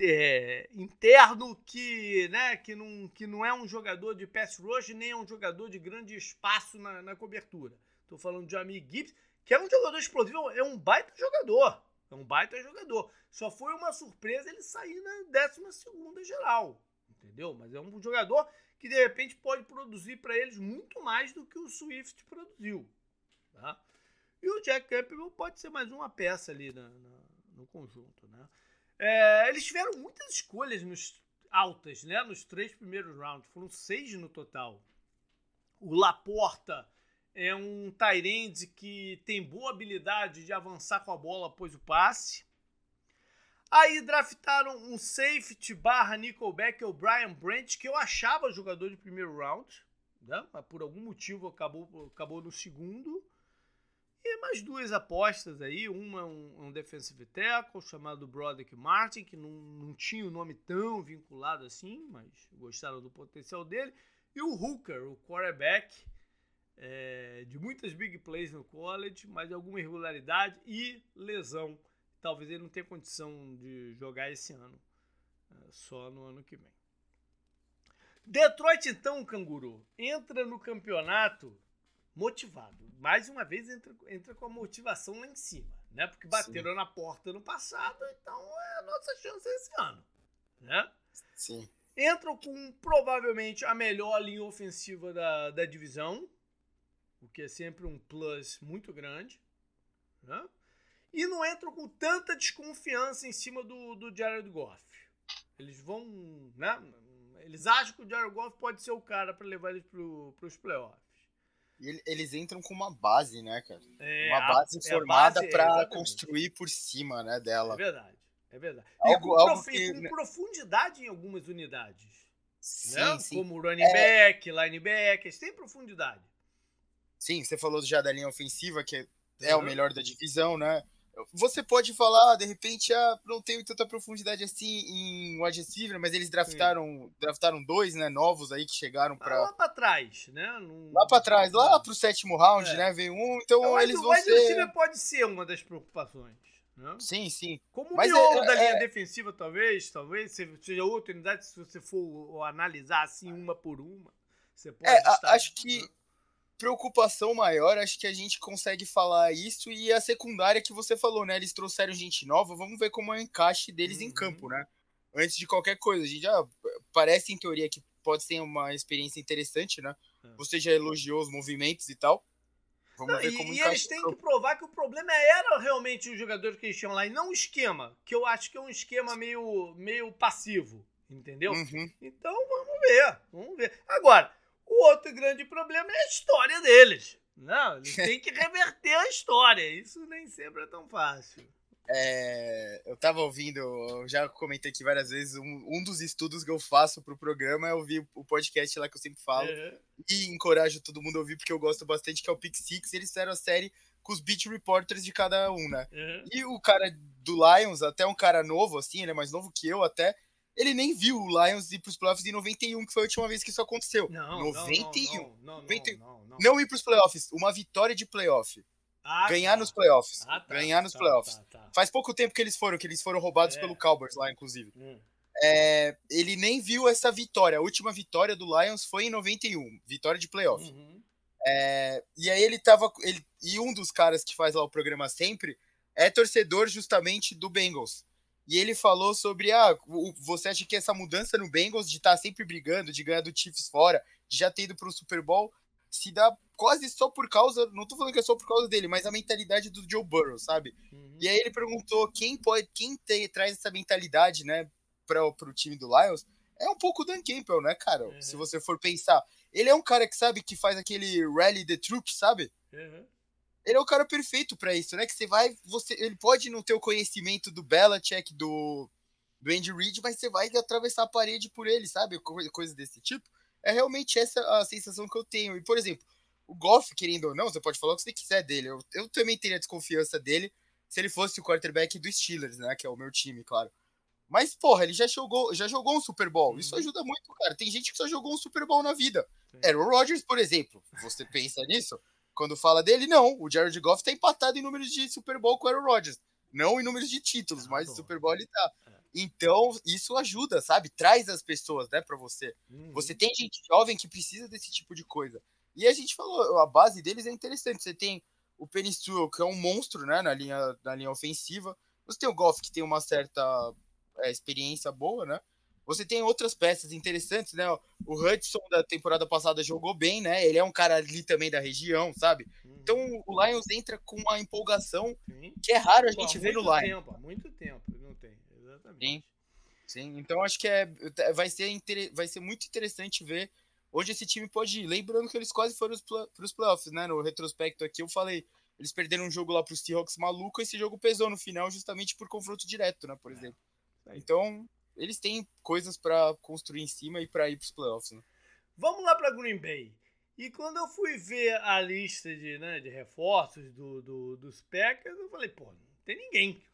é, interno que, né, que, não, que não é um jogador de pass rush nem é um jogador de grande espaço na, na cobertura. Estou falando de Amir Gibbs que é um jogador explosivo, é um baita jogador. É um baita jogador. Só foi uma surpresa ele sair na 12 geral. Entendeu? Mas é um jogador que de repente pode produzir para eles muito mais do que o Swift produziu. Tá? E o Jack Campbell pode ser mais uma peça ali na, na, no conjunto. Né? É, eles tiveram muitas escolhas nos altas, né? Nos três primeiros rounds. Foram seis no total. O Laporta é um Tyrande que tem boa habilidade de avançar com a bola após o passe. Aí draftaram um safety barra nickelback, o Brian Branch, que eu achava jogador de primeiro round, né? mas por algum motivo acabou, acabou no segundo. E mais duas apostas aí, uma um, um defensive tackle chamado Broderick Martin, que não, não tinha o um nome tão vinculado assim, mas gostaram do potencial dele. E o Hooker, o quarterback, é, de muitas big plays no college, mas alguma irregularidade e lesão. Talvez ele não tenha condição de jogar esse ano, é, só no ano que vem. Detroit, então, canguru, entra no campeonato motivado. Mais uma vez, entra, entra com a motivação lá em cima, né? Porque bateram Sim. na porta no passado, então é a nossa chance esse ano, né? Sim. Entram com provavelmente a melhor linha ofensiva da, da divisão, o que é sempre um plus muito grande. Né? E não entram com tanta desconfiança em cima do, do Jared Goff. Eles vão. Né? Eles acham que o Jared Goff pode ser o cara para levar eles para os playoffs. E eles entram com uma base, né, cara? É, uma base a, formada é para construir por cima, né, dela. É verdade, é verdade. E algo, com, algo que... com né profundidade em algumas unidades. Sim, né? sim. Como running é... back, linebackers, tem profundidade. Sim, você falou já da linha ofensiva, que é uhum. o melhor da divisão, né? Você pode falar, de repente, ah, não tem tanta profundidade assim em wide receiver, mas eles draftaram, draftaram dois, né, novos aí que chegaram para lá para trás, né? Lá para trás, lá pro sétimo round, é. né, veio um, então não, eles vão. O wide receiver pode ser uma das preocupações. Né? Sim, sim. Como o miolo é, da linha é... defensiva, talvez, talvez seja outra unidade, se você for analisar assim uma por uma. Você pode é, estar, acho que né? Preocupação maior, acho que a gente consegue falar isso e a secundária que você falou, né? Eles trouxeram gente nova, vamos ver como é o encaixe deles uhum. em campo, né? Antes de qualquer coisa, a gente já parece em teoria que pode ser uma experiência interessante, né? É. Você já elogiou os movimentos e tal. Vamos não, ver como e, e eles têm que provar que o problema era realmente os jogadores que eles tinham lá e não o esquema, que eu acho que é um esquema meio, meio passivo, entendeu? Uhum. Então vamos ver, vamos ver. Agora, o outro grande problema é a história deles. Não, eles têm que (laughs) reverter a história. Isso nem sempre é tão fácil. É, eu tava ouvindo, eu já comentei aqui várias vezes, um, um, dos estudos que eu faço pro programa é ouvir o podcast lá que eu sempre falo. Uhum. E encorajo todo mundo a ouvir, porque eu gosto bastante, que é o Pick Six. Eles fizeram a série com os beat reporters de cada um, né? Uhum. E o cara do Lions, até um cara novo, assim, ele é mais novo que eu até, ele nem viu o Lions ir pros playoffs em 91, que foi a última vez que isso aconteceu. Não, 91. Não, não, não, 91. não, não, não ir pros playoffs, uma vitória de playoff. Ah, ganhar tá. nos playoffs. Ah, tá, ganhar nos tá, playoffs. Tá, tá. Faz pouco tempo que eles foram, que eles foram roubados é. pelo Cowboys lá, inclusive. Hum. É, ele nem viu essa vitória. A última vitória do Lions foi em 91, vitória de playoff. Uhum. É, e aí ele tava. Ele, e um dos caras que faz lá o programa sempre é torcedor justamente do Bengals. E ele falou sobre, ah, você acha que essa mudança no Bengals de estar tá sempre brigando, de ganhar do Chiefs fora, de já ter ido para o Super Bowl, se dá quase só por causa, não tô falando que é só por causa dele, mas a mentalidade do Joe Burrow, sabe? Uhum. E aí ele perguntou quem pode, quem te, traz essa mentalidade, né, para o time do Lions, é um pouco o Dan Campbell, né, cara? Uhum. Se você for pensar. Ele é um cara que sabe que faz aquele rally the troops, sabe? Uhum ele é o cara perfeito para isso, né? Que você vai, você, ele pode não ter o conhecimento do Belichick, do, do Andy Reid, mas você vai atravessar a parede por ele, sabe? Coisa desse tipo. É realmente essa a sensação que eu tenho. E, por exemplo, o Goff, querendo ou não, você pode falar o que você quiser dele. Eu, eu também teria desconfiança dele se ele fosse o quarterback do Steelers, né? Que é o meu time, claro. Mas, porra, ele já jogou, já jogou um Super Bowl. Isso uhum. ajuda muito, cara. Tem gente que só jogou um Super Bowl na vida. Aaron Rodgers, por exemplo. Você (laughs) pensa nisso? Quando fala dele, não. O Jared Goff tá empatado em números de Super Bowl com o Aaron Rodgers. Não em números de títulos, ah, mas bom. Super Bowl ele tá. É. Então, isso ajuda, sabe? Traz as pessoas, né, pra você. Uhum. Você tem gente jovem que precisa desse tipo de coisa. E a gente falou, a base deles é interessante. Você tem o Penny que é um monstro, né, na linha, na linha ofensiva. Você tem o Goff, que tem uma certa é, experiência boa, né? Você tem outras peças interessantes, né? O Hudson da temporada passada jogou bem, né? Ele é um cara ali também da região, sabe? Uhum. Então o Lions entra com uma empolgação Sim. que é raro a gente Pô, ver no Lions. Tempo, há muito tempo, não tem, exatamente. Sim. Sim, então acho que é, vai, ser vai ser muito interessante ver onde esse time pode ir. Lembrando que eles quase foram para os playoffs, né? No retrospecto aqui eu falei, eles perderam um jogo lá para os Seahawks maluco, esse jogo pesou no final justamente por confronto direto, né? Por é. exemplo. Então, eles têm coisas para construir em cima e para ir para os playoffs. Né? Vamos lá para Green Bay. E quando eu fui ver a lista de, né, de reforços do, do, dos Packers, eu falei, pô, não tem ninguém.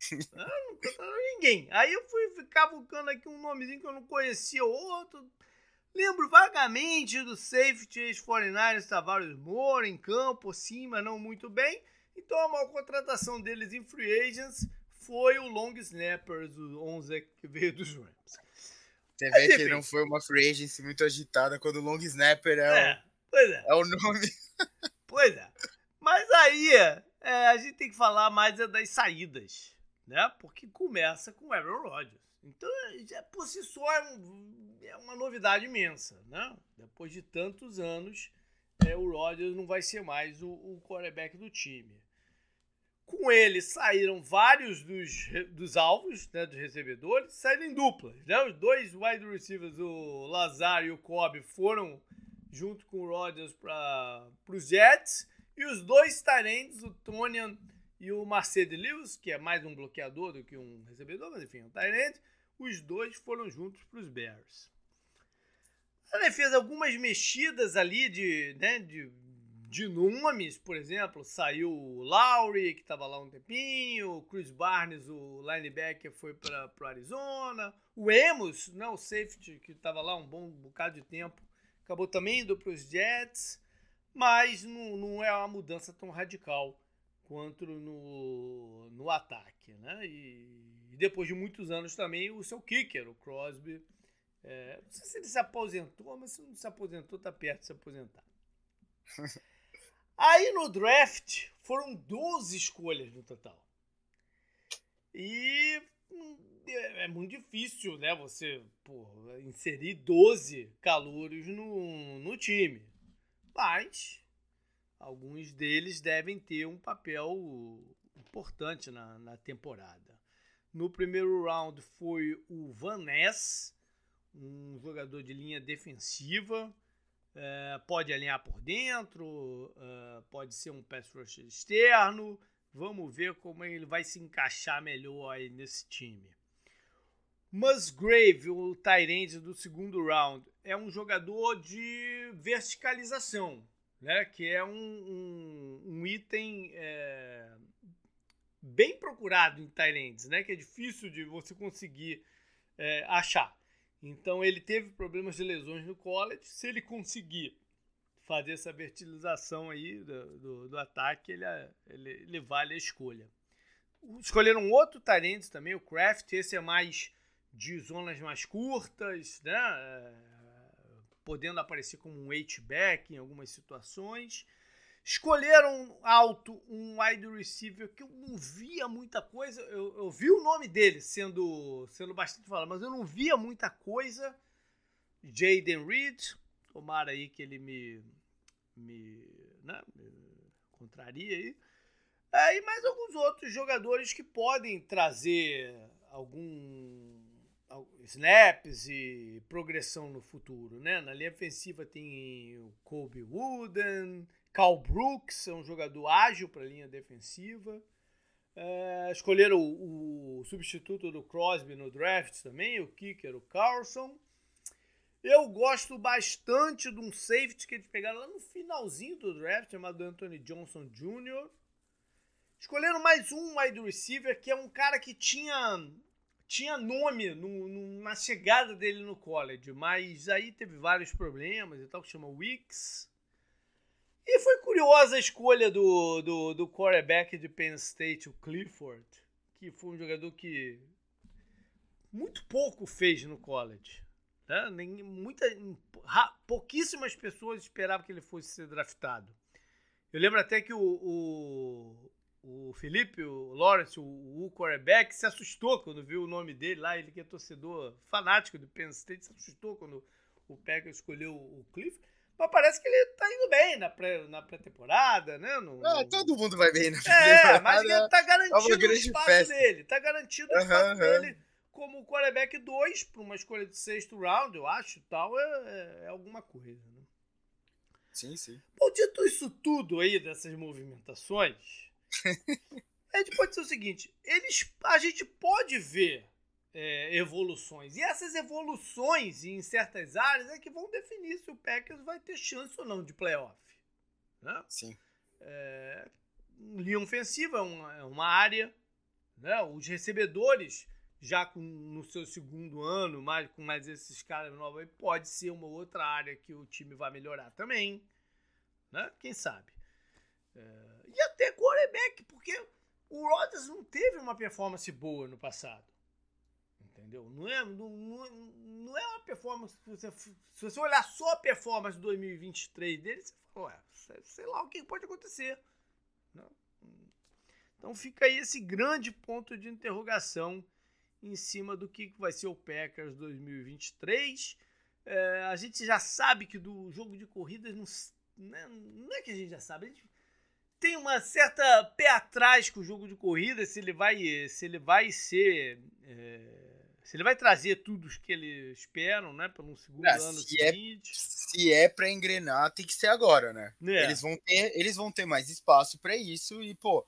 (laughs) ah, não tem ninguém. Aí eu fui cavucando aqui um nomezinho que eu não conhecia, outro. Lembro vagamente do safety ex-49ers Tavares Moore em campo, sim, mas não muito bem. Então a maior contratação deles em free agents foi o long snapper do 11 que veio dos Rams. Você vê que não foi uma free agency muito agitada quando o long snapper é, é, o, é. é o nome. (laughs) Pois é. Mas aí é, a gente tem que falar mais é das saídas, né? Porque começa com o Aaron Rodgers. Então, já por si só é, um, é, uma novidade imensa, né? Depois de tantos anos, é, o Rodgers não vai ser mais o, o quarterback do time. Com ele saíram vários dos, dos alvos, né, dos recebedores, saíram em duplas. Né? Os dois wide receivers, o Lazar e o Cobb, foram junto com o Rodgers para os Jets. E os dois Tyrands, o Tonian e o Mercedes Lewis, que é mais um bloqueador do que um recebedor, mas enfim, um Tyrant, os dois foram juntos para os Bears. A defesa, algumas mexidas ali de, né, de de nomes, por exemplo, saiu o Lowry, que estava lá um tempinho, o Chris Barnes, o linebacker, foi para o Arizona, o Emos, né, o safety, que estava lá um bom bocado de tempo, acabou também indo para os Jets, mas não, não é uma mudança tão radical quanto no, no ataque. Né? E, e depois de muitos anos também, o seu kicker, o Crosby, é, não sei se ele se aposentou, mas se não se aposentou, está perto de se aposentar. (laughs) Aí no draft foram 12 escolhas no total. E hum, é, é muito difícil, né? Você inserir 12 calouros no, no time. Mas alguns deles devem ter um papel importante na, na temporada. No primeiro round foi o Van Ness, um jogador de linha defensiva é, pode alinhar por dentro, é, pode ser um pass rush externo. Vamos ver como ele vai se encaixar melhor aí nesse time. Musgrave, o Tyrande do segundo round, é um jogador de verticalização, né? que é um, um, um item é, bem procurado em Tyrands, né? que é difícil de você conseguir é, achar. Então ele teve problemas de lesões no college. Se ele conseguir fazer essa verticalização aí do, do, do ataque, ele, ele, ele, vale a escolha. Escolheram outro Tarentes também, o Craft. Esse é mais de zonas mais curtas, né? É, podendo aparecer como um H-back em algumas situações. Escolheram alto um wide receiver que eu não via muita coisa. Eu, eu vi o nome dele sendo, sendo bastante falado, mas eu não via muita coisa. Jaden Reed, tomara aí que ele me, me, né, me contraria aí. É, e mais alguns outros jogadores que podem trazer algum snaps e progressão no futuro, né? Na linha ofensiva tem o Kobe Wooden, Cal Brooks é um jogador ágil para a linha defensiva. É, escolheram o, o, substituto do Crosby no draft também, o kicker, o Carlson. Eu gosto bastante de um safety que eles pegaram lá no finalzinho do draft, chamado Anthony Johnson Jr. Escolheram mais um wide receiver, que é um cara que tinha, tinha nome no, no, na chegada dele no college, mas aí teve vários problemas e tal, que chama Wicks. E foi curiosa a escolha do, do, do quarterback de Penn State, o Clifford, que foi um jogador que muito pouco fez no college. Né? Nem, muita, pouquíssimas pessoas esperavam que ele fosse ser draftado. Eu lembro até que o, o, o Felipe, o Lawrence, o, o quarterback, se assustou quando viu o nome dele lá. Ele que é torcedor fanático do Penn State, se assustou quando o Packers escolheu o Clifford. Mas parece que ele tá indo bem na, pré, na pré-temporada, né? No, no... É, todo mundo vai bem na pré-temporada. É, mas ele tá garantido o espaço festa. dele. Tá garantido o espaço uhum, dele como quarterback 2 para uma escolha de sexto round, eu acho, tal, é, é, é alguma coisa, né? Sim, sim. Bom, dito isso tudo aí, dessas movimentações, (laughs) a gente pode dizer o seguinte, eles, a gente pode ver é, evoluções. E essas evoluções em certas áreas é que vão definir se o Packers vai ter chance ou não de playoff. Né? Sim. É, linha ofensiva é uma, é uma área. Né? Os recebedores, já com, no seu segundo ano, mais, com mais esses caras novos, pode ser uma outra área que o time vai melhorar também. Né? Quem sabe? É, e até quarterback, porque o Rodgers não teve uma performance boa no passado. Entendeu? Não é, não, não, é uma performance. Se você, se você olhar só a performance de 2023 dele, você fala, ué, sei lá o que pode acontecer. Não. Então fica aí esse grande ponto de interrogação em cima do que vai ser o Packers 2023. É, a gente já sabe que do jogo de corridas não, né, não é que a gente já sabe, a gente tem uma certa pé atrás com o jogo de corrida, se ele vai, se ele vai ser. É, se ele vai trazer tudo o que eles esperam, né? Para um segundo Não, ano se é seguinte. É, se é para engrenar, tem que ser agora, né? É. Eles, vão ter, eles vão ter mais espaço para isso e, pô,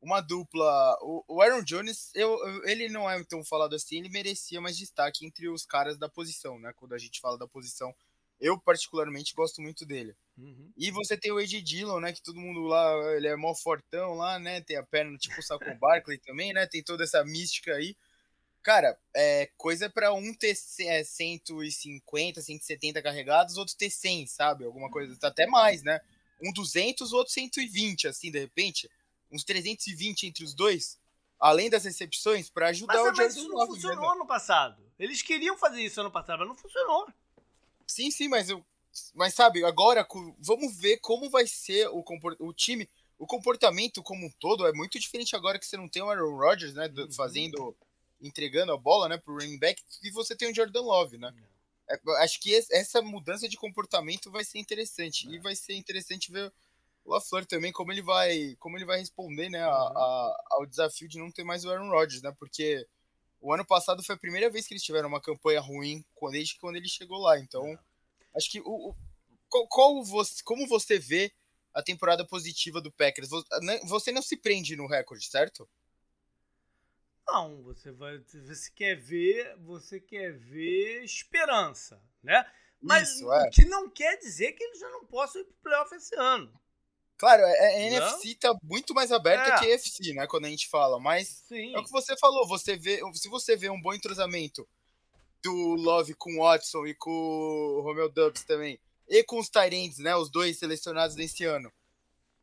uma dupla. O, Aaron Jones, eu, ele não é tão falado assim, ele merecia mais destaque entre os caras da posição, né? Quando a gente fala da posição eu, particularmente, gosto muito dele. Uhum. E você tem o Ed Dillon, né? Que todo mundo lá, ele é mó fortão lá, né? Tem a perna tipo o Saquon Barkley também, né? Tem toda essa mística aí. Cara, é coisa para um ter é, 150, 170 carregados, outro ter 100, sabe? Alguma coisa, até mais, né? Um 200, o outro 120, assim, de repente. Uns 320 entre os dois além das recepções, para ajudar mas, o Jordan Mas isso não funcionou né? ano passado. Eles queriam fazer isso ano passado, mas não funcionou. Sim, sim, mas eu. Mas sabe, agora vamos ver como vai ser o, o time. O comportamento como um todo é muito diferente agora que você não tem o Aaron Rodgers, né? Uhum. Fazendo. Entregando a bola, né, pro running back, e você tem o Jordan Love, né? É, acho que essa mudança de comportamento vai ser interessante. É. E vai ser interessante ver o LaFleur também, como ele vai, como ele vai responder né, a, uhum. a, ao desafio de não ter mais o Aaron Rodgers, né? Porque o ano passado foi a primeira vez que eles tiveram uma campanha ruim desde quando ele chegou lá. Então, acho que o, o qual, qual você, como você vê a temporada positiva do Packers? Você não se prende no recorde, certo? Não, você vai, você quer ver, você quer ver esperança, né? Mas Isso, é. o que não quer dizer que eles já não possam ir pro playoff esse ano. Claro, a, é, é, a NFC tá muito mais aberta é. que a NFC, né? Quando a gente fala, mas Sim. é o que você falou, você vê, se você vê um bom entrosamento do Love com o Watson e com o Romeo Dubs também, e com os Tyrants, né? Os dois selecionados nesse ano.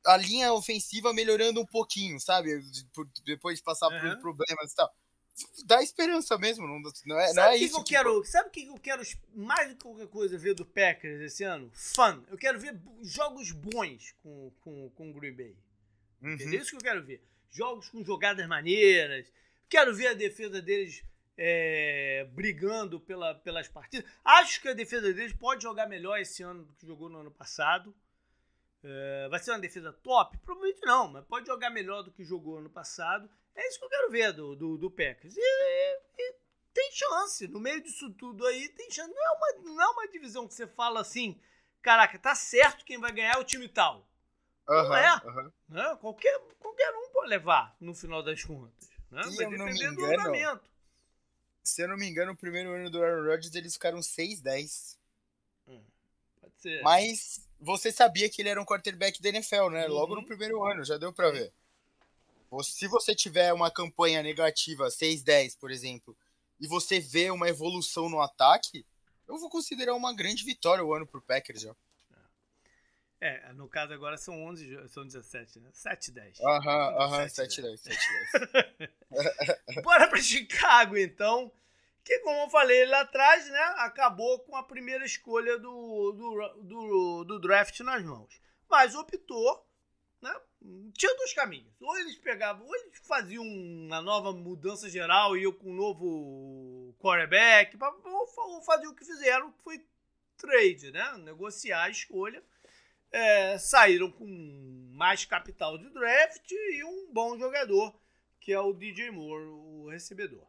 A linha ofensiva melhorando um pouquinho, sabe? Depois de passar uhum. por problemas e tal dá esperança mesmo, não, não é, não é isso. Que eu quero, sabe o que eu quero mais do que qualquer coisa ver do Packers esse ano? Fun. Eu quero ver jogos bons com, com, com o Green Bay. Uhum. É isso que eu quero ver. Jogos com jogadas maneiras. Quero ver a defesa deles é, brigando pela, pelas partidas. Acho que a defesa deles pode jogar melhor esse ano do que jogou no ano passado. É, vai ser uma defesa top? Provavelmente não, mas pode jogar melhor do que jogou ano passado. É isso que eu quero ver do, do, do Packers. E, e, e, tem chance. No meio disso tudo aí, tem chance. Não é, uma, não é uma divisão que você fala assim, caraca, tá certo quem vai ganhar é o time tal. Uhum, não é. Uhum. Né? Qualquer, qualquer um pode levar no final das contas. Né? Vai depender do andamento. Se eu não me engano, o primeiro ano do Aaron Rodgers eles ficaram 6-10. Hum, pode ser. Mas você sabia que ele era um quarterback da NFL, né? Uhum. Logo no primeiro ano, já deu pra ver. Se você tiver uma campanha negativa 6-10, por exemplo, e você vê uma evolução no ataque, eu vou considerar uma grande vitória o ano pro Packers já. É, no caso agora são 11, são 17, né? 7 10. Aham, aham, 7 10, 7 10. Bora pra Chicago então, que como eu falei lá atrás, né, acabou com a primeira escolha do, do, do, do draft nas mãos. Mas optou né? Tinha dois caminhos. Ou eles pegavam, ou eles faziam uma nova mudança geral e eu com um novo quarterback, ou faziam o que fizeram, que foi trade, né? Negociar a escolha. É, saíram com mais capital de draft e um bom jogador, que é o DJ Moore, o recebedor.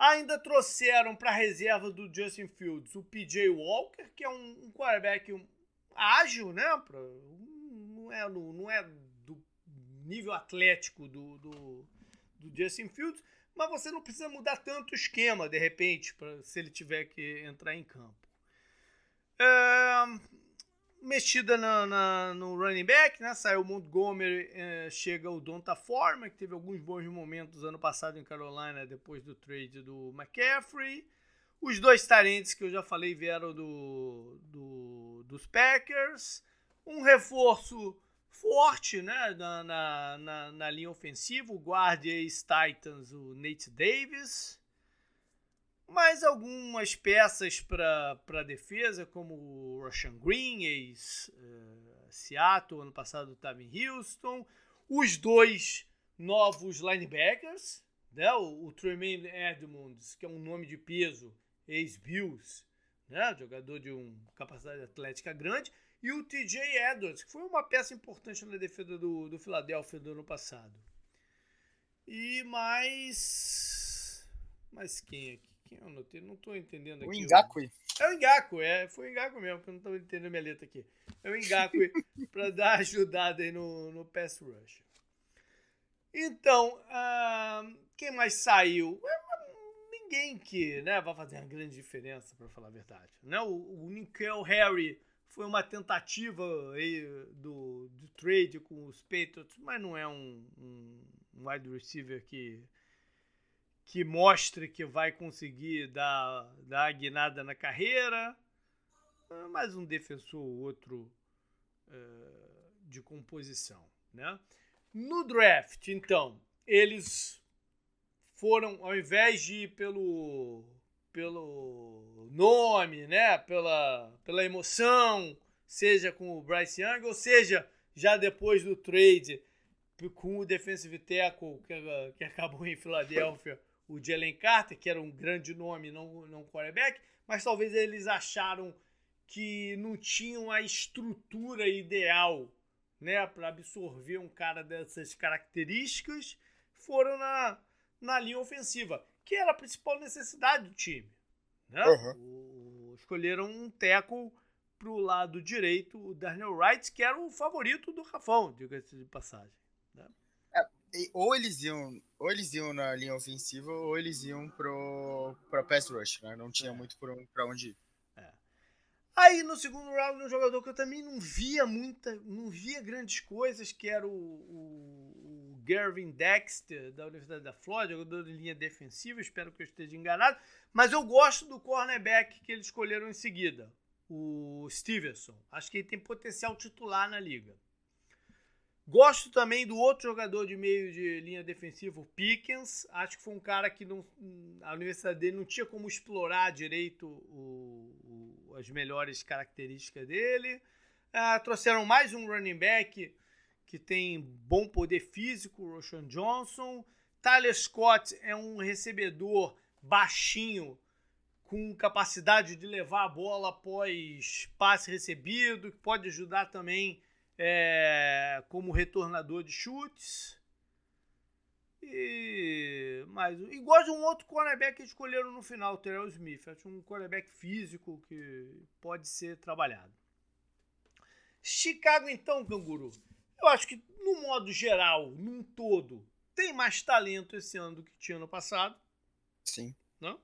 Ainda trouxeram para a reserva do Justin Fields o PJ Walker, que é um, quarterback ágil, né? Pra, não é, no, não é do nível atlético do, do, do Justin Fields, mas você não precisa mudar tanto o esquema, de repente, pra, se ele tiver que entrar em campo. É, mexida na, na, no running back, né? Saiu o Montgomery, é, chega o Donta Forma, que teve alguns bons momentos ano passado em Carolina, depois do trade do McCaffrey. Os dois tarentes que eu já falei vieram do, do, dos Packers um reforço forte né, na, na, na, na linha ofensiva, o guarda ex-Titans, o Nate Davis. Mais algumas peças para a defesa, como o Russian Green, ex-Seattle, uh, ano passado estava em Houston. Os dois novos linebackers, né, o, o Tremaine Edmonds, que é um nome de peso, ex-Bills, né, jogador de uma capacidade atlética grande, e o TJ Edwards, que foi uma peça importante na defesa do, do Philadelphia do ano passado. E mais. Mais quem aqui? Quem eu anotei? Não estou entendendo aqui. O Ngakwe. É o Ngaku, é. Foi o Ngaku mesmo, que eu não estou entendendo minha letra aqui. É o Ngaku (laughs) para dar ajudada aí no, no pass rush. Então, uh, quem mais saiu? Ninguém que né, vai fazer uma grande diferença, para falar a verdade. Né? O, o Nickel Harry foi uma tentativa aí do, do trade com os Patriots, mas não é um, um wide receiver que, que mostre que vai conseguir dar, dar a guinada na carreira. Mais um defensor outro uh, de composição. Né? No draft, então, eles foram, ao invés de ir pelo, pelo nome, né? pela, pela emoção, seja com o Bryce Young, ou seja, já depois do trade com o defensive tackle que, que acabou em Filadélfia, o Jalen Carter, que era um grande nome, não, não quarterback, mas talvez eles acharam que não tinham a estrutura ideal né, para absorver um cara dessas características, foram na, na linha ofensiva, que era a principal necessidade do time. Né? Uhum. O, escolheram um teco para o lado direito, o Daniel Wright, que era o favorito do Rafão, diga-se de passagem. É, ou eles iam ou eles iam na linha ofensiva ou eles iam para pass rush, né? não tinha é. muito para onde ir. Aí no segundo round, um jogador que eu também não via muita, não via grandes coisas, que era o, o, o Gervin Dexter, da Universidade da Flórida, jogador de linha defensiva, espero que eu esteja enganado. Mas eu gosto do cornerback que eles escolheram em seguida, o Stevenson. Acho que ele tem potencial titular na liga. Gosto também do outro jogador de meio de linha defensiva, o Pickens. Acho que foi um cara que não, a universidade dele não tinha como explorar direito o, o, as melhores características dele. Ah, trouxeram mais um running back que tem bom poder físico, o Roshan Johnson. Tyler Scott é um recebedor baixinho, com capacidade de levar a bola após passe recebido, que pode ajudar também é, como retornador de chutes. E mais gosto de um outro cornerback que escolheram no final, o Terrell Smith. Acho um cornerback físico que pode ser trabalhado. Chicago, então, canguru. Eu acho que, no modo geral, num todo, tem mais talento esse ano do que tinha no passado. Sim. Não?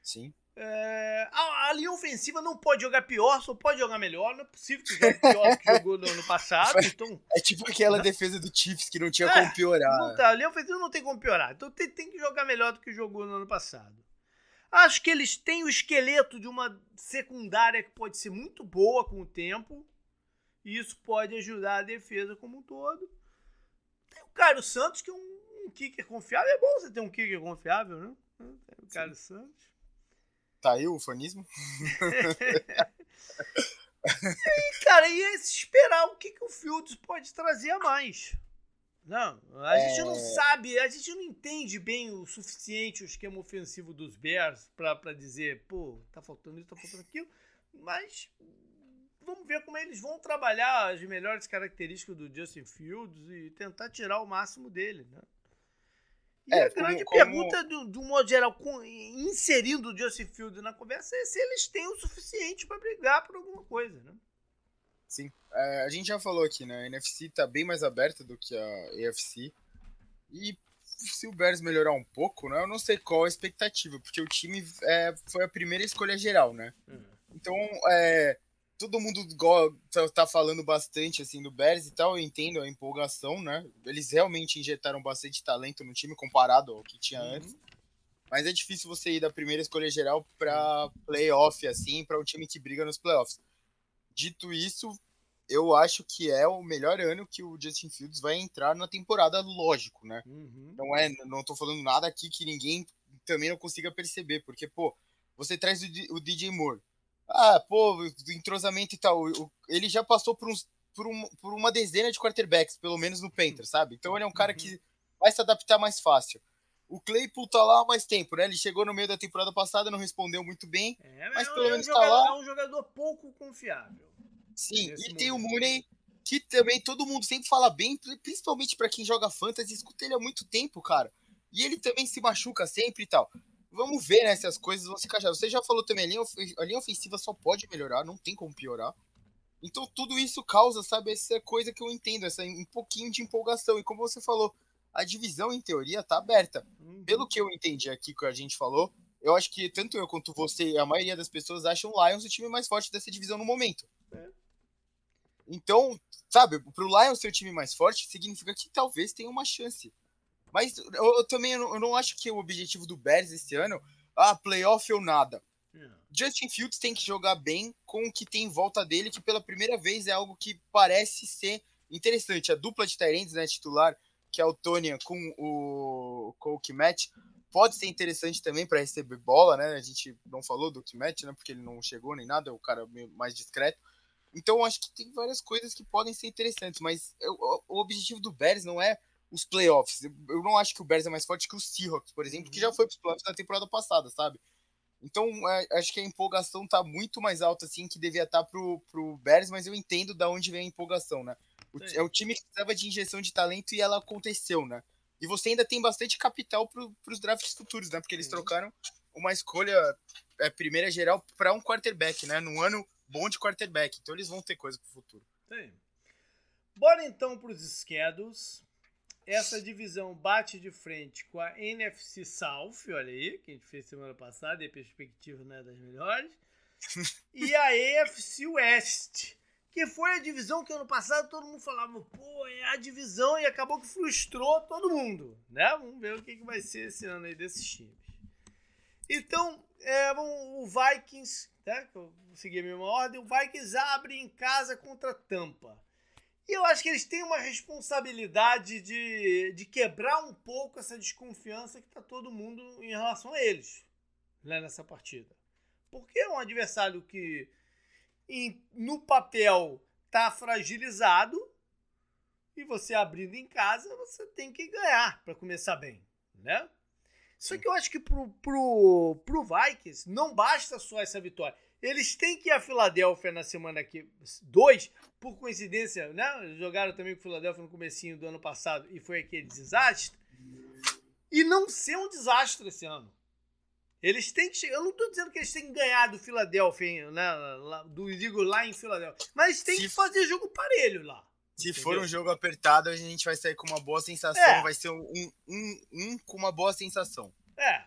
Sim. É, a, a, linha ofensiva não pode jogar pior, só pode jogar melhor. Não é possível que jogue pior do que jogou no ano passado. Então, é tipo aquela defesa do Chiefs que não tinha é, como piorar. Não tá, a linha ofensiva não tem como piorar. Então tem, tem que jogar melhor do que jogou no ano passado. Acho que eles têm o esqueleto de uma secundária que pode ser muito boa com o tempo. E isso pode ajudar a defesa como um todo. Tem o Caio Santos, que é um, um kicker confiável. É bom você ter um kicker confiável, né? Tem o Caio Santos. Tá aí o ufanismo? (laughs) e, cara, e esperar o que, que o Fields pode trazer a mais. Não, a é... gente não sabe, a gente não entende bem o suficiente o esquema ofensivo dos Bears para dizer, pô, tá faltando isso, tá faltando aquilo, mas vamos ver como eles vão trabalhar as melhores características do Justin Fields e tentar tirar o máximo dele, né? E é, a grande como, pergunta, como... do, do modo geral, com, inserindo o Justin Field na conversa, é se eles têm o suficiente para brigar por alguma coisa, né? Sim. É, a gente já falou aqui, né? A NFC tá bem mais aberta do que a AFC. E se o Bears melhorar um pouco, né? Eu não sei qual a expectativa, porque o time é, foi a primeira escolha geral, né? Uhum. Então, é, todo mundo tá, tá falando bastante assim do Bears e tal, eu entendo a empolgação, né? Eles realmente injetaram bastante talento no time comparado ao que tinha uhum. antes. Mas é difícil você ir da primeira escolha geral para playoff assim, para um time que briga nos playoffs. Dito isso, eu acho que é o melhor ano que o Justin Fields vai entrar na temporada, lógico, né? Uhum. Não é, não tô falando nada aqui que ninguém também não consiga perceber, porque pô, você traz o DJ Moore, ah, pô, do entrosamento e tal. Ele já passou por, uns, por, um, por uma dezena de quarterbacks, pelo menos no Painter, sabe? Então ele é um cara uhum. que vai se adaptar mais fácil. O Claypool tá lá há mais tempo, né? Ele chegou no meio da temporada passada, não respondeu muito bem, é, mas, mas pelo é um menos jogador, tá lá. É um jogador pouco confiável. Sim, e tem o Mooney, que também todo mundo sempre fala bem, principalmente para quem joga fantasy, escuta ele há muito tempo, cara. E ele também se machuca sempre e tal. Vamos ver né, se as coisas vão se encaixar. Você já falou também, a linha, a linha ofensiva só pode melhorar, não tem como piorar. Então tudo isso causa, sabe, essa coisa que eu entendo, essa um pouquinho de empolgação. E como você falou, a divisão em teoria tá aberta. Uhum. Pelo que eu entendi aqui que a gente falou, eu acho que tanto eu quanto você e a maioria das pessoas acham o Lions o time mais forte dessa divisão no momento. É. Então, sabe, pro Lions ser o time mais forte significa que talvez tenha uma chance. Mas eu, eu também eu não, eu não, acho que o objetivo do Bears esse ano, ah, playoff ou nada. Justin Fields tem que jogar bem com o que tem em volta dele, que pela primeira vez é algo que parece ser interessante. A dupla de Tyrants, né, titular, que é o Tony com o Coke Match, pode ser interessante também para receber bola, né? A gente não falou do Match, né, porque ele não chegou nem nada, é o cara meio mais discreto. Então, acho que tem várias coisas que podem ser interessantes, mas eu, o objetivo do Bears não é os playoffs. Eu não acho que o Bears é mais forte que o Seahawks, por exemplo, que já uhum. foi para os playoffs na temporada passada, sabe? Então, é, acho que a empolgação tá muito mais alta, assim, que devia estar tá pro, pro Bears, mas eu entendo da onde vem a empolgação, né? O, é o time que precisava de injeção de talento e ela aconteceu, né? E você ainda tem bastante capital pro, pros drafts futuros, né? Porque eles trocaram uma escolha é, primeira geral para um quarterback, né? Num ano bom de quarterback. Então eles vão ter coisa pro futuro. Sim. Bora então pros schedules essa divisão bate de frente com a NFC South, olha aí, que a gente fez semana passada, e a perspectiva não é das melhores. (laughs) e a AFC West, que foi a divisão que ano passado todo mundo falava, pô, é a divisão, e acabou que frustrou todo mundo, né? Vamos ver o que, que vai ser esse ano aí desses times. Então, é, o Vikings, né, vou seguir a mesma ordem, o Vikings abre em casa contra Tampa. E eu acho que eles têm uma responsabilidade de, de quebrar um pouco essa desconfiança que está todo mundo em relação a eles né, nessa partida. Porque é um adversário que em, no papel está fragilizado e você abrindo em casa, você tem que ganhar para começar bem, né? Sim. Só que eu acho que pro, pro, pro Vikings não basta só essa vitória. Eles têm que ir a Filadélfia na semana que dois, por coincidência, né? Jogaram também com o Filadélfia no comecinho do ano passado e foi aquele desastre. E não ser um desastre esse ano. Eles têm que chegar. Eu não estou dizendo que eles têm que ganhar do Filadélfia, né? Do digo lá em Filadélfia. Mas Se... que fazer jogo parelho lá. Se entendeu? for um jogo apertado, a gente vai sair com uma boa sensação. É. Vai ser um, um, um com uma boa sensação. É.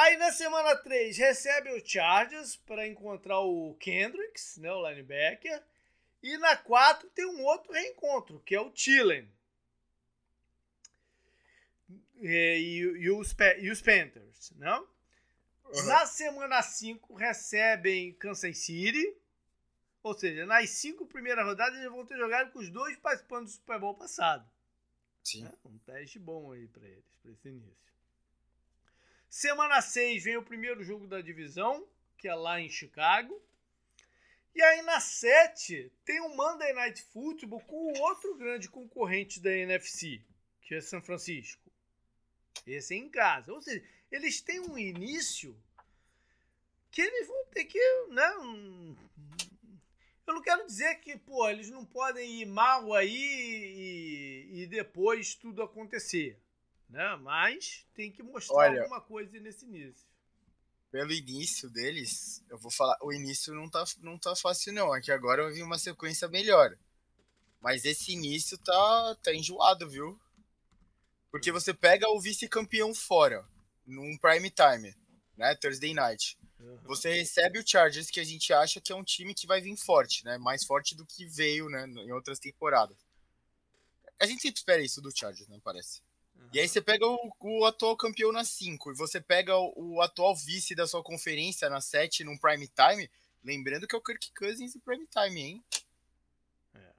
Aí na semana 3 recebe o Chargers para encontrar o Kendricks, né, o linebacker. E na 4 tem um outro reencontro, que é o Tillen. E, e, e, os, e os Panthers, né? Uhum. Na semana 5 recebem Kansas City. Ou seja, nas cinco primeiras rodadas eles vão ter jogado com os dois participantes do Super Bowl passado. Sim. É um teste bom aí para eles, para esse início. Semana 6 vem o primeiro jogo da divisão, que é lá em Chicago. E aí na 7 tem o Monday Night Football com o outro grande concorrente da NFC, que é São Francisco. Esse é em casa. Ou seja, eles têm um início que eles vão ter que. Né, um... eu não quero dizer que pô, eles não podem ir mal aí e, e depois tudo acontecer né? Mas tem que mostrar Olha, alguma coisa nesse início. Pelo início deles, eu vou falar, o início não tá, não tá fácil não, é que agora eu vi uma sequência melhor. Mas esse início tá, tá enjoado, viu? Porque você pega o vice-campeão fora, num prime time, né? Thursday night. Uhum. Você recebe o Chargers, que a gente acha que é um time que vai vir forte, né? Mais forte do que veio, né? Em outras temporadas. A gente sempre espera isso do Chargers, não parece? E aí você pega o, o atual campeão na 5 e você pega o, o, atual vice da sua conferência na 7 num prime time, lembrando que é o Kirk Cousins em prime time, hein? É.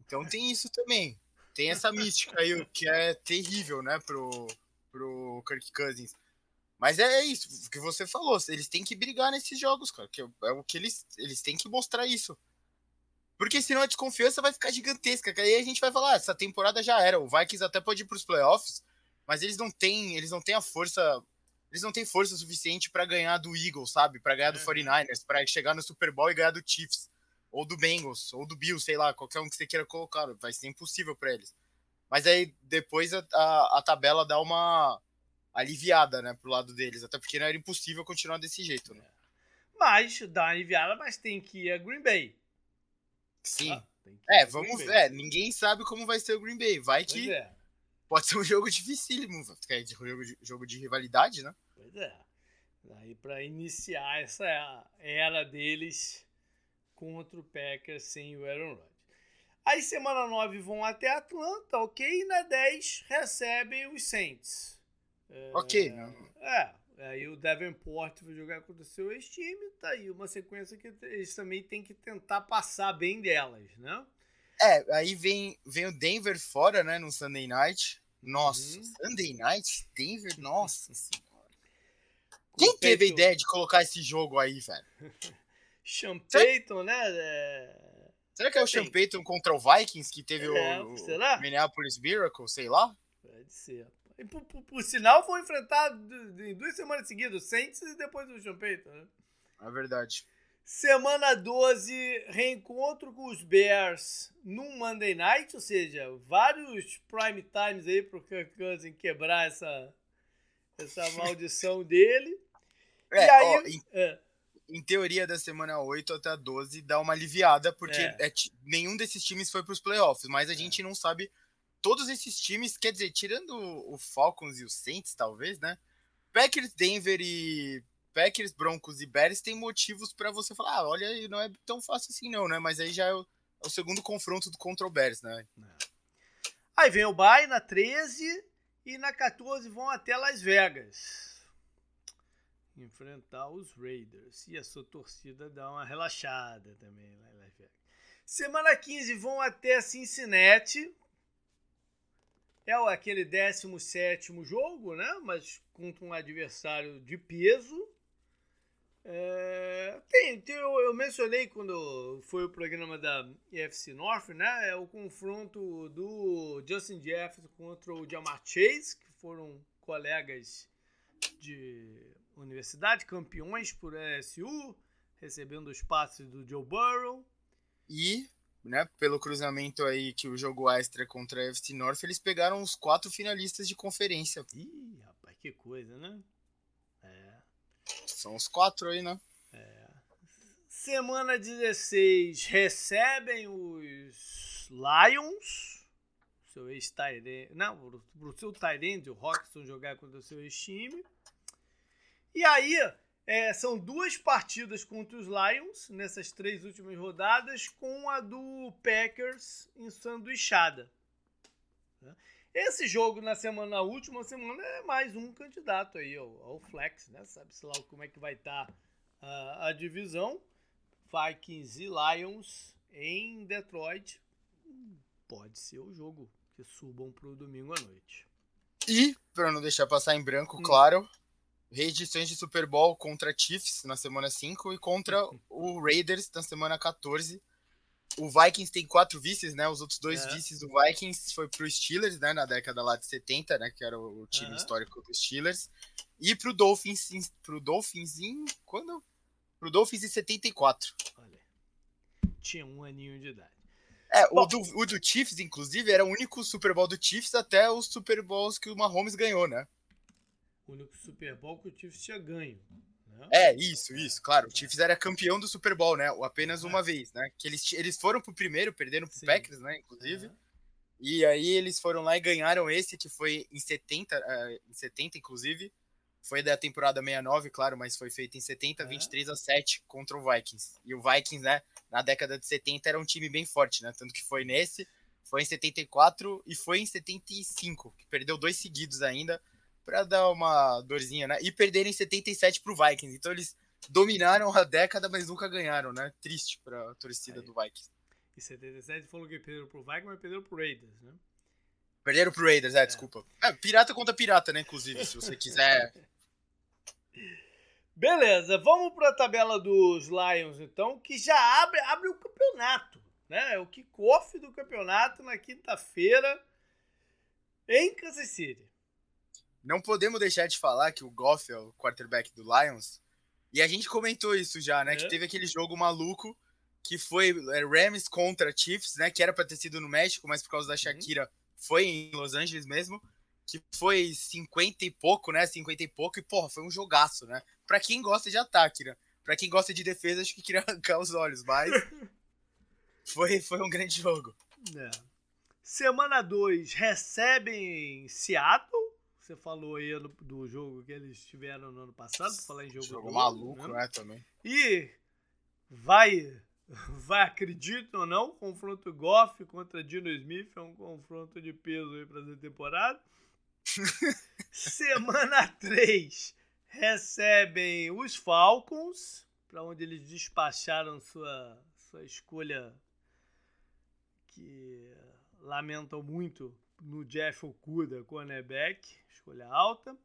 Então tem isso também. Tem essa mística aí que é terrível, né, pro, pro Kirk Cousins. Mas é, é isso, o que você falou, eles têm que brigar nesses jogos, cara, que é, é o que eles, eles têm que mostrar isso. Porque senão a desconfiança vai ficar gigantesca. Aí a gente vai falar, ah, essa temporada já era. O Vikings até pode ir para os playoffs, mas eles não têm, eles não têm a força, eles não têm força suficiente para ganhar do Eagles, sabe? Para ganhar do 49ers, para chegar no Super Bowl e ganhar do Chiefs. ou do Bengals, ou do Bills, sei lá, qualquer um que você queira colocar, vai ser impossível para eles. Mas aí depois a, a, a, tabela dá uma aliviada, né, pro lado deles, até porque não era impossível continuar desse jeito, né? Mas dá uma aliviada, mas tem que ir a Green Bay. Sim. Ah, é, vamos ver. É, ninguém sabe como vai ser o Green Bay. Vai que é. Pode ser um jogo dificílimo, é jogo de, jogo de rivalidade, né? Pois é. Aí para iniciar essa era deles contra o Packers sem o Aaron Rodgers. Aí semana 9 vão até Atlanta, ok? E na 10 recebem os Saints. Ok, né? É, aí o Davenport vai jogar contra o seu ex-time, tá aí uma sequência que eles também têm que tentar passar bem delas, né? É, aí vem, vem o Denver fora, né, no Sunday Night. Nossa, uhum. Sunday Night? Denver? Nossa senhora. Quem teve a ideia de colocar esse jogo aí, velho? (laughs) Sean Payton, né? É... Será que é o Sean Payton contra o Vikings que teve é, o, o Minneapolis Miracle, sei lá? Pode ser. E por, por, por, sinal, foi enfrentado em duas semanas seguidas, o Saints e depois o Sean Payton, né? É verdade. Semana 12, reencontro com os Bears num Monday Night, ou seja, vários prime times aí pro Kirk Cousins quebrar essa, essa (laughs) maldição dele. É, e aí, ó, em, é. em, teoria, da semana 8 até a 12 dá uma aliviada, porque é. é nenhum desses times foi pros playoffs, mas a é. gente não sabe. Todos esses times, quer dizer, tirando o Falcons e o Saints, talvez, né? Packers, Denver e Packers, Broncos e Bears tem motivos para você falar, ah, olha, não é tão fácil assim não, né? Mas aí já é o, é o segundo confronto do contra o Bears, né? É. Aí vem o Bay na 13 e na 14 vão até Las Vegas enfrentar os Raiders. E a sua torcida dá uma relaxada também lá em Las Vegas. Semana 15 vão até Cincinnati. É aquele 17 jogo, né? Mas contra um adversário de peso. É, tem, tem eu, eu, mencionei quando foi o programa da EFC North, né? É o confronto do Justin Jefferson contra o Jamar Chase, que foram colegas de universidade, campeões por LSU, recebendo os passes do Joe Burrow. E, né, pelo cruzamento aí que o jogo extra contra a FC North, eles pegaram os quatro finalistas de conferência. Ih, rapaz, que coisa, né? São os quatro aí, né? É. Semana 16 recebem os Lions. Seu ex-Tyrande. Não, pro seu Tyrande, o Roxton jogar contra o seu ex-time. E aí, é, são duas partidas contra os Lions nessas três últimas rodadas, com a do Packers em sanduichada. Né? Esse jogo na semana, na última semana, é mais um candidato aí ao, ao flex, né? Sabe-se lá como é que vai estar tá, a divisão. Vikings e Lions em Detroit. Pode ser o jogo que subam para o domingo à noite. E, para não deixar passar em branco, hum. claro, reedições de Super Bowl contra Chiefs na semana 5 e contra (laughs) o Raiders na semana 14. O Vikings tem quatro vices, né? Os outros dois é. vices do Vikings foi pro Steelers, né? Na década lá de 70, né? Que era o time uhum. histórico dos Steelers. E pro Dolphins, pro Dolphins em... Quando? Pro Dolphins em 74. Olha, tinha um aninho de idade. É, Bom, o, do, o do Chiefs, inclusive, era o único Super Bowl do Chiefs até os Super Bowls que o Mahomes ganhou, né? o único Super Bowl que o Chiefs tinha ganho. Né? É, isso, isso, claro. O Chiefs era campeão do Super Bowl, né? Apenas uma é. vez, né? Que eles, eles foram pro primeiro, perderam pro Sim. Packers, né? Inclusive. E aí eles foram lá e ganharam esse, que foi em 70, uh, eh, em 70, inclusive. Foi da temporada 69, claro, mas foi feito em 70, é. 23 a 7 contra o Vikings. E o Vikings, né, na década de 70 era um time bem forte, né? Tanto que foi nesse, foi em 74 e foi em 75, que perdeu dois seguidos ainda para dar uma dorzinha, né? E perderem 77 pro Vikings. Então eles dominaram a década, mas nunca ganharam, né? Triste para a torcida Aí. do Vikings. E 77 falou que perderam pro Vikings, mas perderam pro Raiders, né? Perderam pro Raiders, é, é. desculpa. É, pirata contra pirata, né? Inclusive, se você quiser. (laughs) Beleza, vamos para a tabela dos Lions, então, que já abre, abre o campeonato, né? É o kickoff do campeonato na quinta-feira em Kansas City. Não podemos deixar de falar que o Goff é o quarterback do Lions. E a gente comentou isso já, né? É. Que teve aquele jogo maluco que foi é, Rams contra Chiefs, né? Que era para ter sido no México, mas por causa da uhum. Shakira uhum. foi em Los Angeles mesmo. Que foi 50 e pouco, né? 50 e pouco, e porra, foi um jogaço, né? Pra quem gosta de ataque, né? Pra quem gosta de defesa, acho que queria (laughs) arrancar os olhos, mas (laughs) foi, foi um grande jogo. É. Semana 2, recebem Seattle. Você falou aí do, do, jogo que eles tiveram no ano passado, pra falar em jogo. Jogo maluco, né? né? Também. E vai, (laughs) vai, acredito ou não, confronto Goff contra Dino Smith é um confronto de peso aí pra essa temporada. (laughs) Semana 3, recebem os Falcons, para onde eles despacharam sua, sua escolha que lamentam muito no Jeff Okuda, cornerback, escolha alta.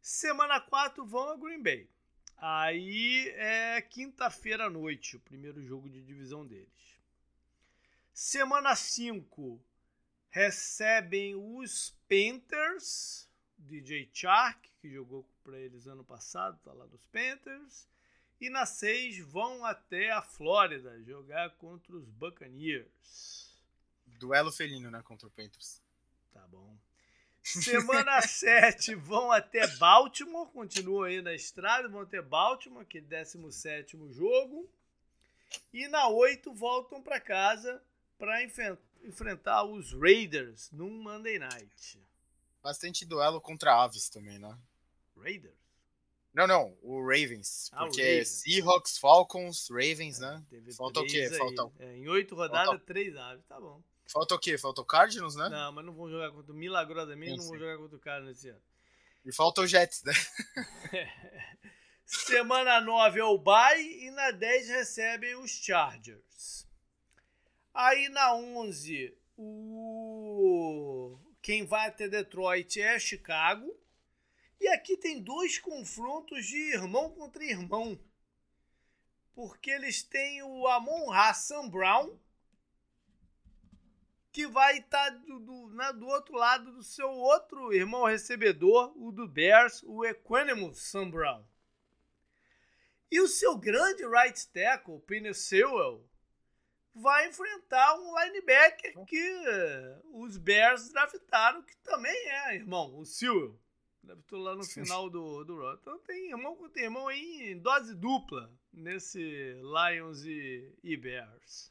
Semana 4 vão a Green Bay. Aí é quinta-feira à noite, o primeiro jogo de divisão deles. Semana 5 recebem os Panthers, DJ Chark, que jogou para eles ano passado, tá lá nos Panthers. E na 6 vão até a Flórida jogar contra os Buccaneers. Duelo felino, né, contra o Panthers. Tá bom. Semana (laughs) 7 vão até Baltimore, continuam aí na estrada, vão até Baltimore, que é 17 jogo. E na 8 voltam para casa para enfrentar os Raiders num Monday Night. Bastante duelo contra aves também, né? Raiders? Não, não, o Ravens. Ah, porque Ravens. Seahawks, Falcons, Ravens, é, né? Falta o quê? Falta... É, em oito rodadas, Falta... três aves, tá bom. Falta o quê? Falta o Cardinals, né? Não, mas não vão jogar contra. Milagrosamente, não vão jogar contra o Cardinals esse ano. E falta o Jets, né? (laughs) Semana 9 é o bye e na 10 recebem os Chargers. Aí na 11, o quem vai até Detroit é Chicago. E aqui tem dois confrontos de irmão contra irmão. Porque eles têm o Amon Hassan Brown, que vai estar tá do, do, né, do outro lado do seu outro irmão recebedor, o do Bears, o Equanimous Sam Brown. E o seu grande right tackle, Penny Sewell, vai enfrentar um linebacker que os Bears draftaram, que também é irmão, o Sewell. Draftou lá no final do, do Então tem irmão tem irmão aí em dose dupla nesse Lions e, e Bears.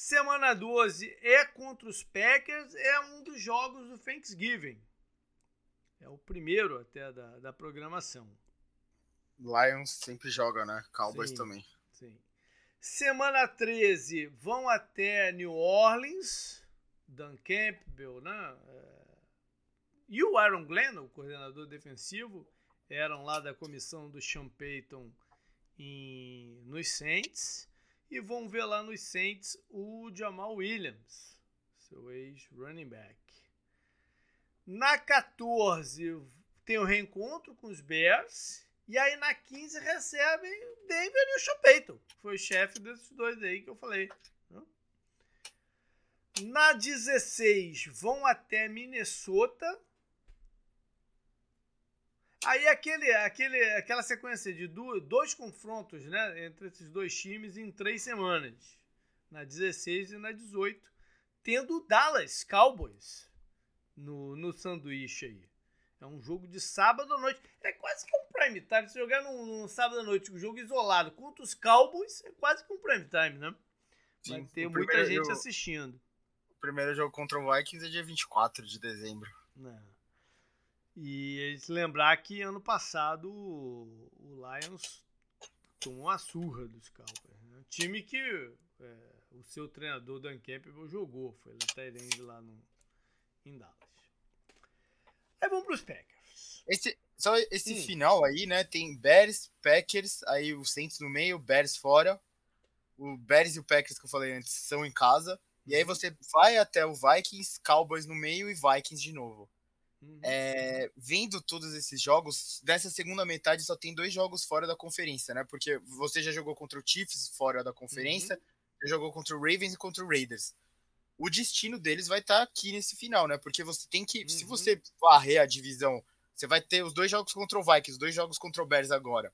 Semana 12 é contra os Packers, é um dos jogos do Thanksgiving. É o primeiro até da, da programação. Lions sempre joga, né? Cowboys sim, também. Sim. Semana 13 vão até New Orleans. Dan Campbell, né? É, e o Aaron Glenn, o coordenador defensivo, eram lá da comissão do Sean Payton em, nos Saints. E vão ver lá nos Saints o Jamal Williams, seu ex-running back. Na 14 tem o reencontro com os Bears. E aí na 15 recebem o Denver e o Payton. Foi o chefe desses dois aí que eu falei. Na 16 vão até Minnesota Aí aquele, aquele, aquela sequência de dois, dois confrontos né, entre esses dois times em três semanas, na 16 e na 18, tendo o Dallas Cowboys no, no sanduíche aí. É um jogo de sábado à noite. É quase que um prime time. Se jogar num, sábado à noite, um jogo isolado contra os Cowboys, é quase que um prime time, né? Vai Sim, ter muita gente jogo, assistindo. O primeiro jogo contra o Vikings é dia 24 de dezembro. É. E se lembrar que ano passado o, Lions tomou uma surra dos Cowboys. Né? Time que é, o seu treinador Dan Campbell jogou, foi Tyrande lá no, em Dallas. Aí vamos para os Packers. Esse, só esse hum. final aí, né? Tem Bears, Packers, aí o Saints no meio, Bears fora. O Bears e o Packers que eu falei antes são em casa. E aí uhum. você vai até o Vikings, Cowboys no meio e Vikings de novo. Uhum. É, vendo todos esses jogos, dessa segunda metade só tem dois jogos fora da conferência, né? Porque você já jogou contra o Chiefs fora da conferência, uhum. já jogou contra o Ravens e contra o Raiders. O destino deles vai estar tá aqui nesse final, né? Porque você tem que, uhum. se você varrer a divisão, você vai ter os dois jogos contra o Vikings, os dois jogos contra o Bears agora.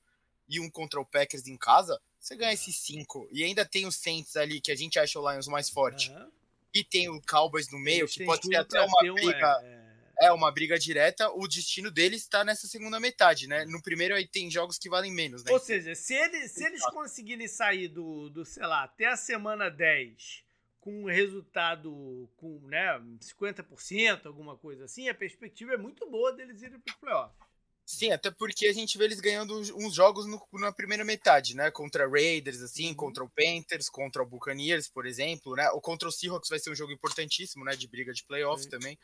e um contra o Packers em casa, você ganha esses cinco. E ainda tem os Saints ali, que a gente acha o Lions mais forte. E tem o Cowboys no meio, Eles que pode ser até uma briga. é, é... é, uma briga direta. O destino deles está nessa segunda metade, né? No primeiro aí tem jogos que valem menos, né? Ou seja, se eles, se eles conseguirem sair do, do, sei lá, até a semana 10 com um resultado com né, 50%, alguma coisa assim, a perspectiva é muito boa deles irem para os playoffs. Sim, até porque a gente vê eles ganhando uns jogos no, na primeira metade, né? Contra Raiders, assim, uhum. contra o Panthers, contra o Buccaneers, por exemplo, né? Ou contra o Seahawks vai ser um jogo importantíssimo, né? De briga de playoff uhum. também.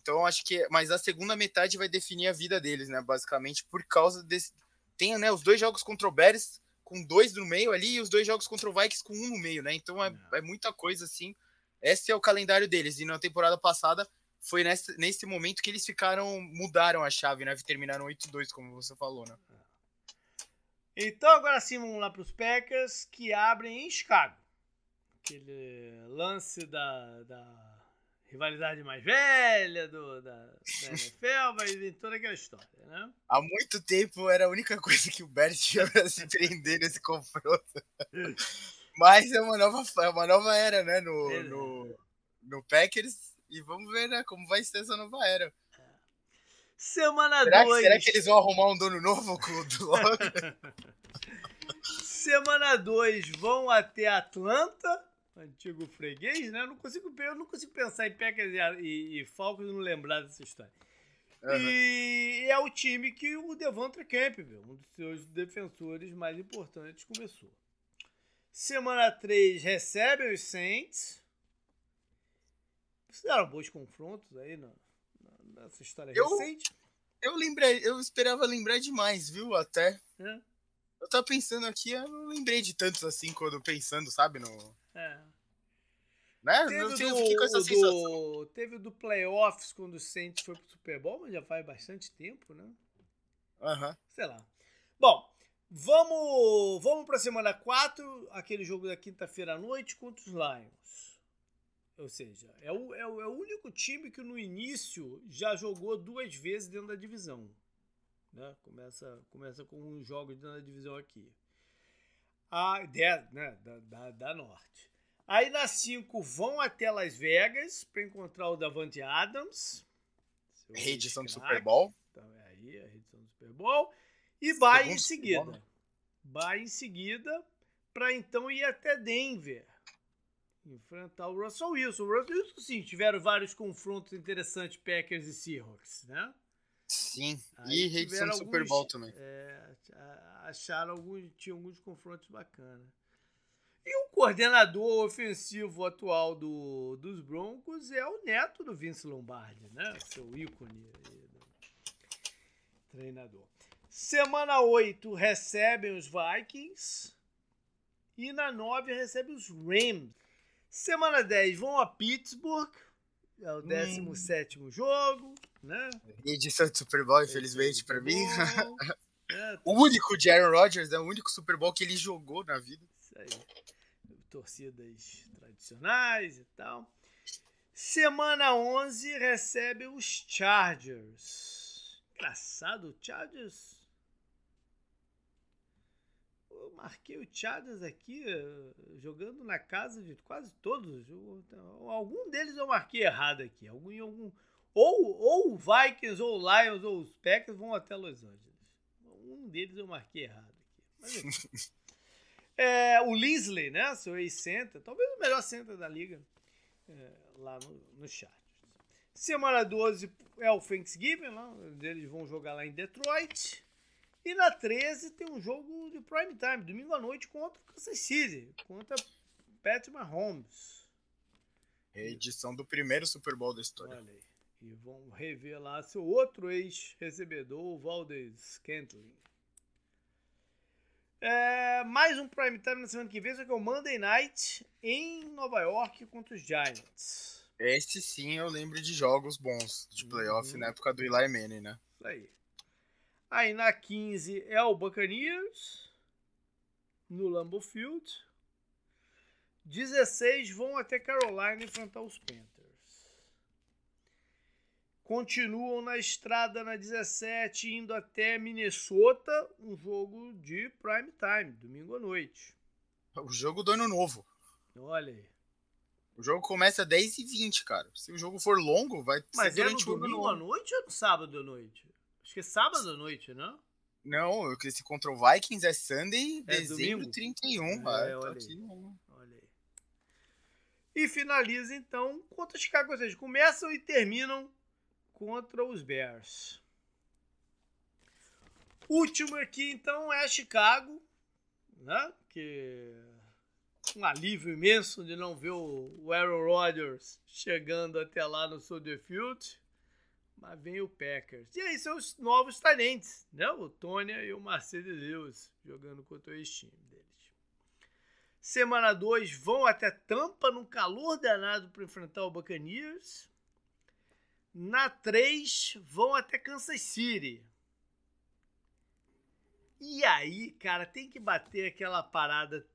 Então, acho que. Mas a segunda metade vai definir a vida deles, né? Basicamente, por causa desse. Tem, né? Os dois jogos contra o Bears com dois no meio ali e os dois jogos contra o Vikings com um no meio, né? Então é, é muita coisa, assim. Esse é o calendário deles. E na temporada passada foi nesse, nesse momento que eles ficaram, mudaram a chave, né? Terminaram 8-2, como você falou, né? Então agora sim vamos lá para os Packers que abrem em Chicago. Aquele lance da, da rivalidade mais velha do, da, da NFL, mas em toda aquela história, né? Há muito tempo era a única coisa que o Bears tinha para se prender nesse confronto. mas é uma nova, é uma nova era, né? No, no, no Packers e vamos ver, né, como vai ser essa nova era. Semana 2. Será, será, que eles vão arrumar um dono novo com o? (laughs) Semana 2 vão até Atlanta, antigo freguês, né? Eu não consigo, eu não consigo pensar em Packers e, e, e Falcons e não lembrar dessa história. Uhum. E é o time que o Devonta Campbell, um dos seus defensores mais importantes, começou. Semana 3 recebe os Saints. Fizeram bons confrontos aí na, na, nessa história eu, recente. Eu lembrei, eu esperava lembrar demais, viu? Até. É. Eu tava pensando aqui, eu não lembrei de tantos assim quando pensando, sabe? No... É. Né? Teve do, fiquei com essa sensação. Do, teve do playoffs quando o Saints foi pro Super Bowl, mas já faz bastante tempo, né? Aham. Uhum. Sei lá. Bom, vamos, vamos pra semana 4, aquele jogo da quinta-feira à noite contra os Lions. Ou seja, é o, é, o, é o único time que no início já jogou duas vezes dentro da divisão. Né? Começa, começa com um jogo dentro da divisão aqui. A, de, né, da, da, da Norte. Aí na 5 vão até Las Vegas para encontrar o Davante Adams. Reedição do Super Bowl. Então é aí, a reedição do Super Bowl. E vai em seguida. Né? Vai em seguida para então ir até Denver enfrentar o Russell Wilson. O Russell Wilson, sim, tiveram vários confrontos interessantes, Packers e Seahawks, né? Sim, Aí e reedição do Super Bowl também. É, acharam alguns, tinha alguns confrontos bacanas. E o coordenador ofensivo atual do, dos Broncos é o neto do Vince Lombardi, né? Seu ícone treinador. Semana 8 recebem os Vikings. E na 9 recebe os Rams. Semana 10 vão a Pittsburgh. É o 17 hum. jogo, né? Edição de Super Bowl, infelizmente, para mim. (laughs) É, o único de Aaron Rodgers, é o único Super Bowl que ele jogou na vida. Isso aí. Torcidas tradicionais e tal. Semana 11 recebe os Chargers. Engraçado, o Chargers eu marquei o Chargers aqui eh, jogando na casa de quase todos. Algum deles eu marquei errado aqui. Algum, algum, ou, o Vikings, ou Lions, ou os Packers vão até Los Angeles. Um deles eu marquei errado aqui. Mas, (laughs) é, o Linsley, né? Seu ex-center, talvez o melhor center da liga é, lá no, no Chargers. Semana 12 é o Thanksgiving, lá, eles vão jogar lá em Detroit. E na 13 tem um jogo de prime time, domingo à noite, contra o Kansas City, contra Patrick Mahomes. Edição do primeiro Super Bowl da história. Olha aí. E vão revelar seu outro ex-recebedor, o Valdez Kentley. É, mais um prime time na semana que vem, só que é o Monday Night em Nova York contra os Giants. Esse sim eu lembro de jogos bons de playoff uhum. na época do Eli Manning, né? Isso aí. Aí na 15 é o Buccaneers, no Lambeau Field. 16 vão até Carolina enfrentar os Panthers. Continuam na estrada na 17, indo até Minnesota, um jogo de prime time, domingo à noite. O jogo do ano novo. Olha aí. O jogo começa às 10h20, cara. Se o jogo for longo, vai Mas ser é no durante o ano domingo à noite ou no sábado à noite? Acho que é sábado à noite, não? Não, esse contra o Vikings é Sunday, É dezembro domingo? 31. É, É, tá olha aí. aqui, né? Olha aí. E finaliza então contra Chicago, ou seja, começam e terminam contra os Bears. Último aqui então é Chicago, né? Que um alívio imenso de não ver o Aaron Rodgers chegando até lá no Soldier Field. Mas vem o Packers. E aí são os novos talentos, né? O Tony e o Mercedes Lewis jogando contra o ex-time deles. Semana 2 vão até Tampa num calor danado para enfrentar o Buccaneers. Na 3 vão até Kansas City. E aí, cara, tem que bater aquela parada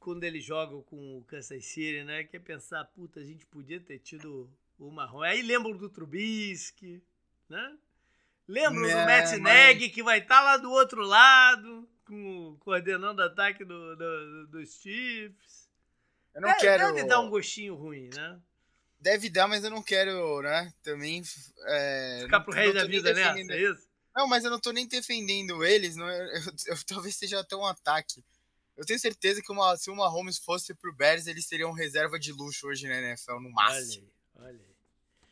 quando eles jogam com o Kansas City, né? Que é pensar, puta, a gente podia ter tido o Marrom. Aí lembram do Trubisky, né? Lembram do É, Matt mas- Nagy, que vai estar lá do outro lado, com, coordenando o ataque do, do- dos Chiefs. Eu não Deve- quero. Deve dar um gostinho ruim, né? Deve dar, mas eu não quero, né? Também. É, Ficar pro resto da vida defendendo- é isso? Não, mas eu não tô nem defendendo eles. Não, é- eu, eu- talvez seja até um ataque. Eu tenho certeza que uma, se o Mahomes fosse pro Bears, eles seriam reserva de luxo hoje na NFL, no Olha máximo. aí, olha aí.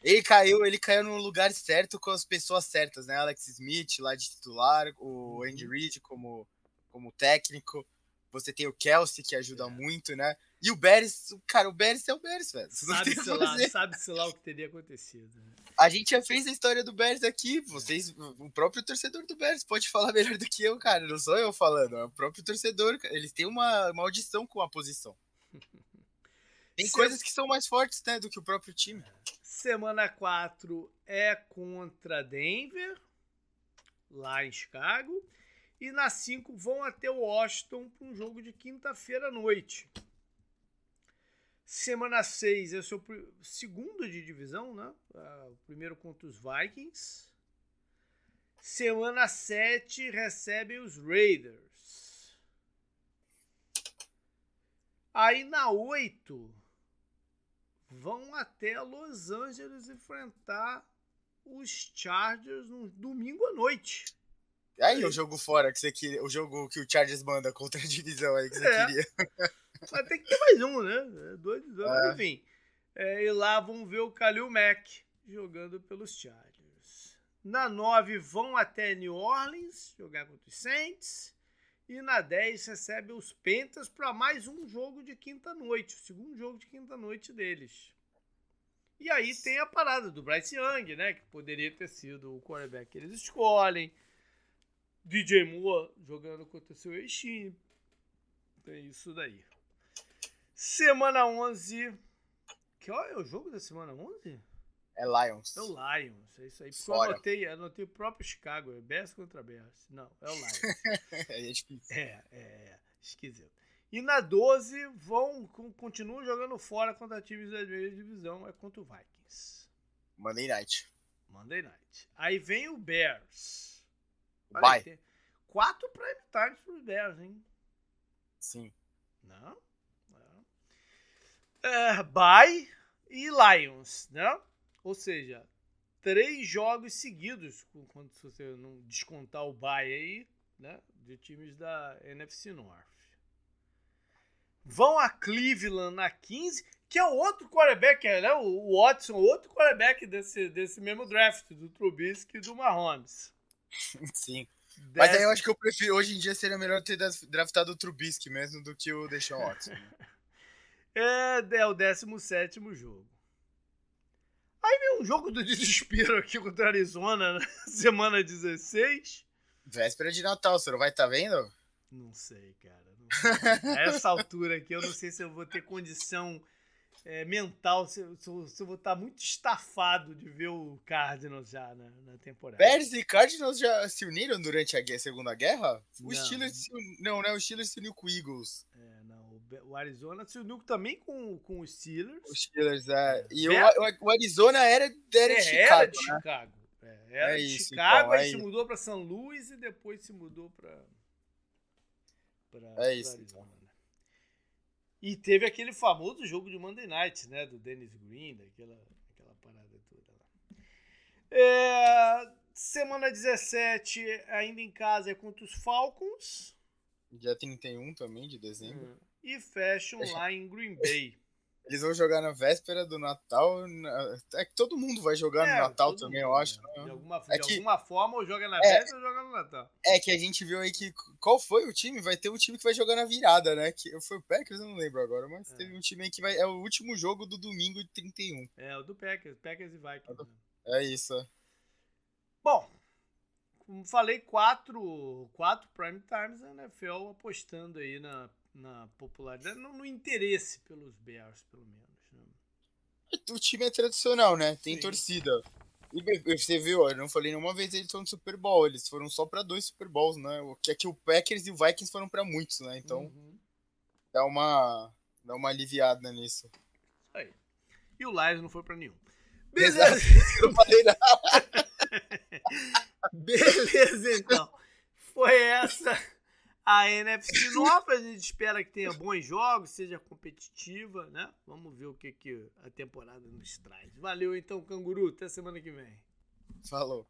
Ele caiu, ele caiu no lugar certo com as pessoas certas, né? Alex Smith lá de titular, o Uhum. Andy Reid como, como técnico. Você tem o Kelsey que ajuda É. muito, né? E o Bears, cara, o Bears é o Bears, velho. O Sabe-se lá, sabe-se lá o que teria acontecido. né? A gente já fez a história do Bears aqui. Vocês, o próprio torcedor do Bears pode falar (laughs) melhor do que eu, cara. Não sou eu falando, é o próprio torcedor. Eles têm uma maldição com a posição. (laughs) Tem coisas que são mais fortes, né, do que o próprio time. Semana 4 é contra Denver, lá em Chicago. E na 5 vão até Washington para um jogo de quinta-feira à noite. Semana 6 é o seu segundo de divisão, né? Ah, o primeiro contra os Vikings. Semana 7 recebe os Raiders. Aí na 8 vão até Los Angeles enfrentar os Chargers no domingo à noite. Aí o jogo fora que você queria, o jogo que o Chargers manda contra a divisão aí que você É. queria. (laughs) Mas tem que ter mais um, né? É Dois, dois, É. enfim. É, e lá vão ver o Kalil Mack jogando pelos Chargers. Na 9 vão até New Orleans jogar contra os Saints. E na 10 recebe os Panthers para mais um jogo de quinta-noite, o segundo jogo de quinta-noite deles. E aí tem a parada do Bryce Young, né? Que poderia ter sido o quarterback que eles escolhem. DJ Moore jogando contra o seu ex-time. Tem isso daí. Semana 11. Que é o jogo da semana 11? É Lions. É o Lions. É isso aí. Porque eu Fora. anotei, anotei o próprio Chicago. É Bears contra Bears. Não, é o Lions. (laughs) É difícil. é, é, é. Esquisito. E na 12 vão, con- continuam jogando fora contra times da mesma divisão. É contra o Vikings. Monday Night. Monday Night. Aí vem o Bears. Vai. Quatro prime times pros Bears, hein? Sim. Não. É, bye e Lions, né? Ou seja, três jogos seguidos, quando se você não descontar o bye aí, né? De times da NFC North. Vão a Cleveland na 15, que é o outro quarterback, né? O Watson, outro quarterback desse, desse mesmo draft, do Trubisky e do Mahomes. (laughs) Sim. Mas aí eu acho que eu prefiro, hoje em dia seria melhor ter draftado o Trubisky mesmo do que o Deshaun Watson. (laughs) É, é o 17 jogo. Aí vem um jogo do (laughs) desespero aqui contra a Arizona, na (laughs) semana 16. Véspera de Natal, você não vai estar vendo? Não sei, cara. não sei. A essa altura aqui, eu não sei se eu vou ter condição é, mental, se, eu- se se eu vou estar muito estafado de ver o Cardinals já na, na temporada. Bears e Cardinals já se uniram durante a gue- Segunda Guerra? O Não. Steelers se. Não, né? O Steelers se uniu com o Eagles. É, não, o Arizona se uniu também com, com os Steelers. Os Steelers, é. E o, o, Arizona era, era é, de Chicago. Era de né? Chicago. É, era é de isso, Chicago, então, aí é se mudou para São Luís e depois se mudou para. É isso. Arizona, então. né? E teve aquele famoso jogo de Monday Night, né? Do Dennis Green, daquela, aquela parada toda lá. É, semana 17, ainda em casa, é contra os Falcons. Dia 31 também de dezembro. E fecham lá em Green Bay. Eles vão jogar na véspera do Natal. É que todo mundo vai jogar é, no Natal também, mundo, eu acho. Né? De, alguma, é de que, alguma forma, ou joga na é, véspera ou joga no Natal. É que a gente viu aí que. Qual foi o time? Vai ter o time que vai jogar na virada, né? Que foi o Packers, eu não lembro agora, mas é. teve um time aí que vai. É o último jogo do domingo de 31. É, o do Packers, Packers e Vikings. É, né? é isso. Bom, como falei, quatro, quatro prime times a NFL apostando aí na na popularidade, no, no, interesse pelos Bears, pelo menos. Né? O time é tradicional, né? Tem Sim. torcida. E você viu, eu não falei nenhuma vez eles estão no Super Bowl, eles foram só para dois Super Bowls, né? O que é que o Packers e o Vikings foram para muitos, né? Então uhum. dá uma dá uma aliviada nisso. Isso aí. E o Lions não foi para nenhum. Beleza. não falei nada. (laughs) Beleza, então. Foi essa a NFC Norte. A gente espera que tenha bons jogos, seja competitiva, né? Vamos ver o que, que a temporada nos traz. Valeu então, canguru. Até semana que vem. Falou.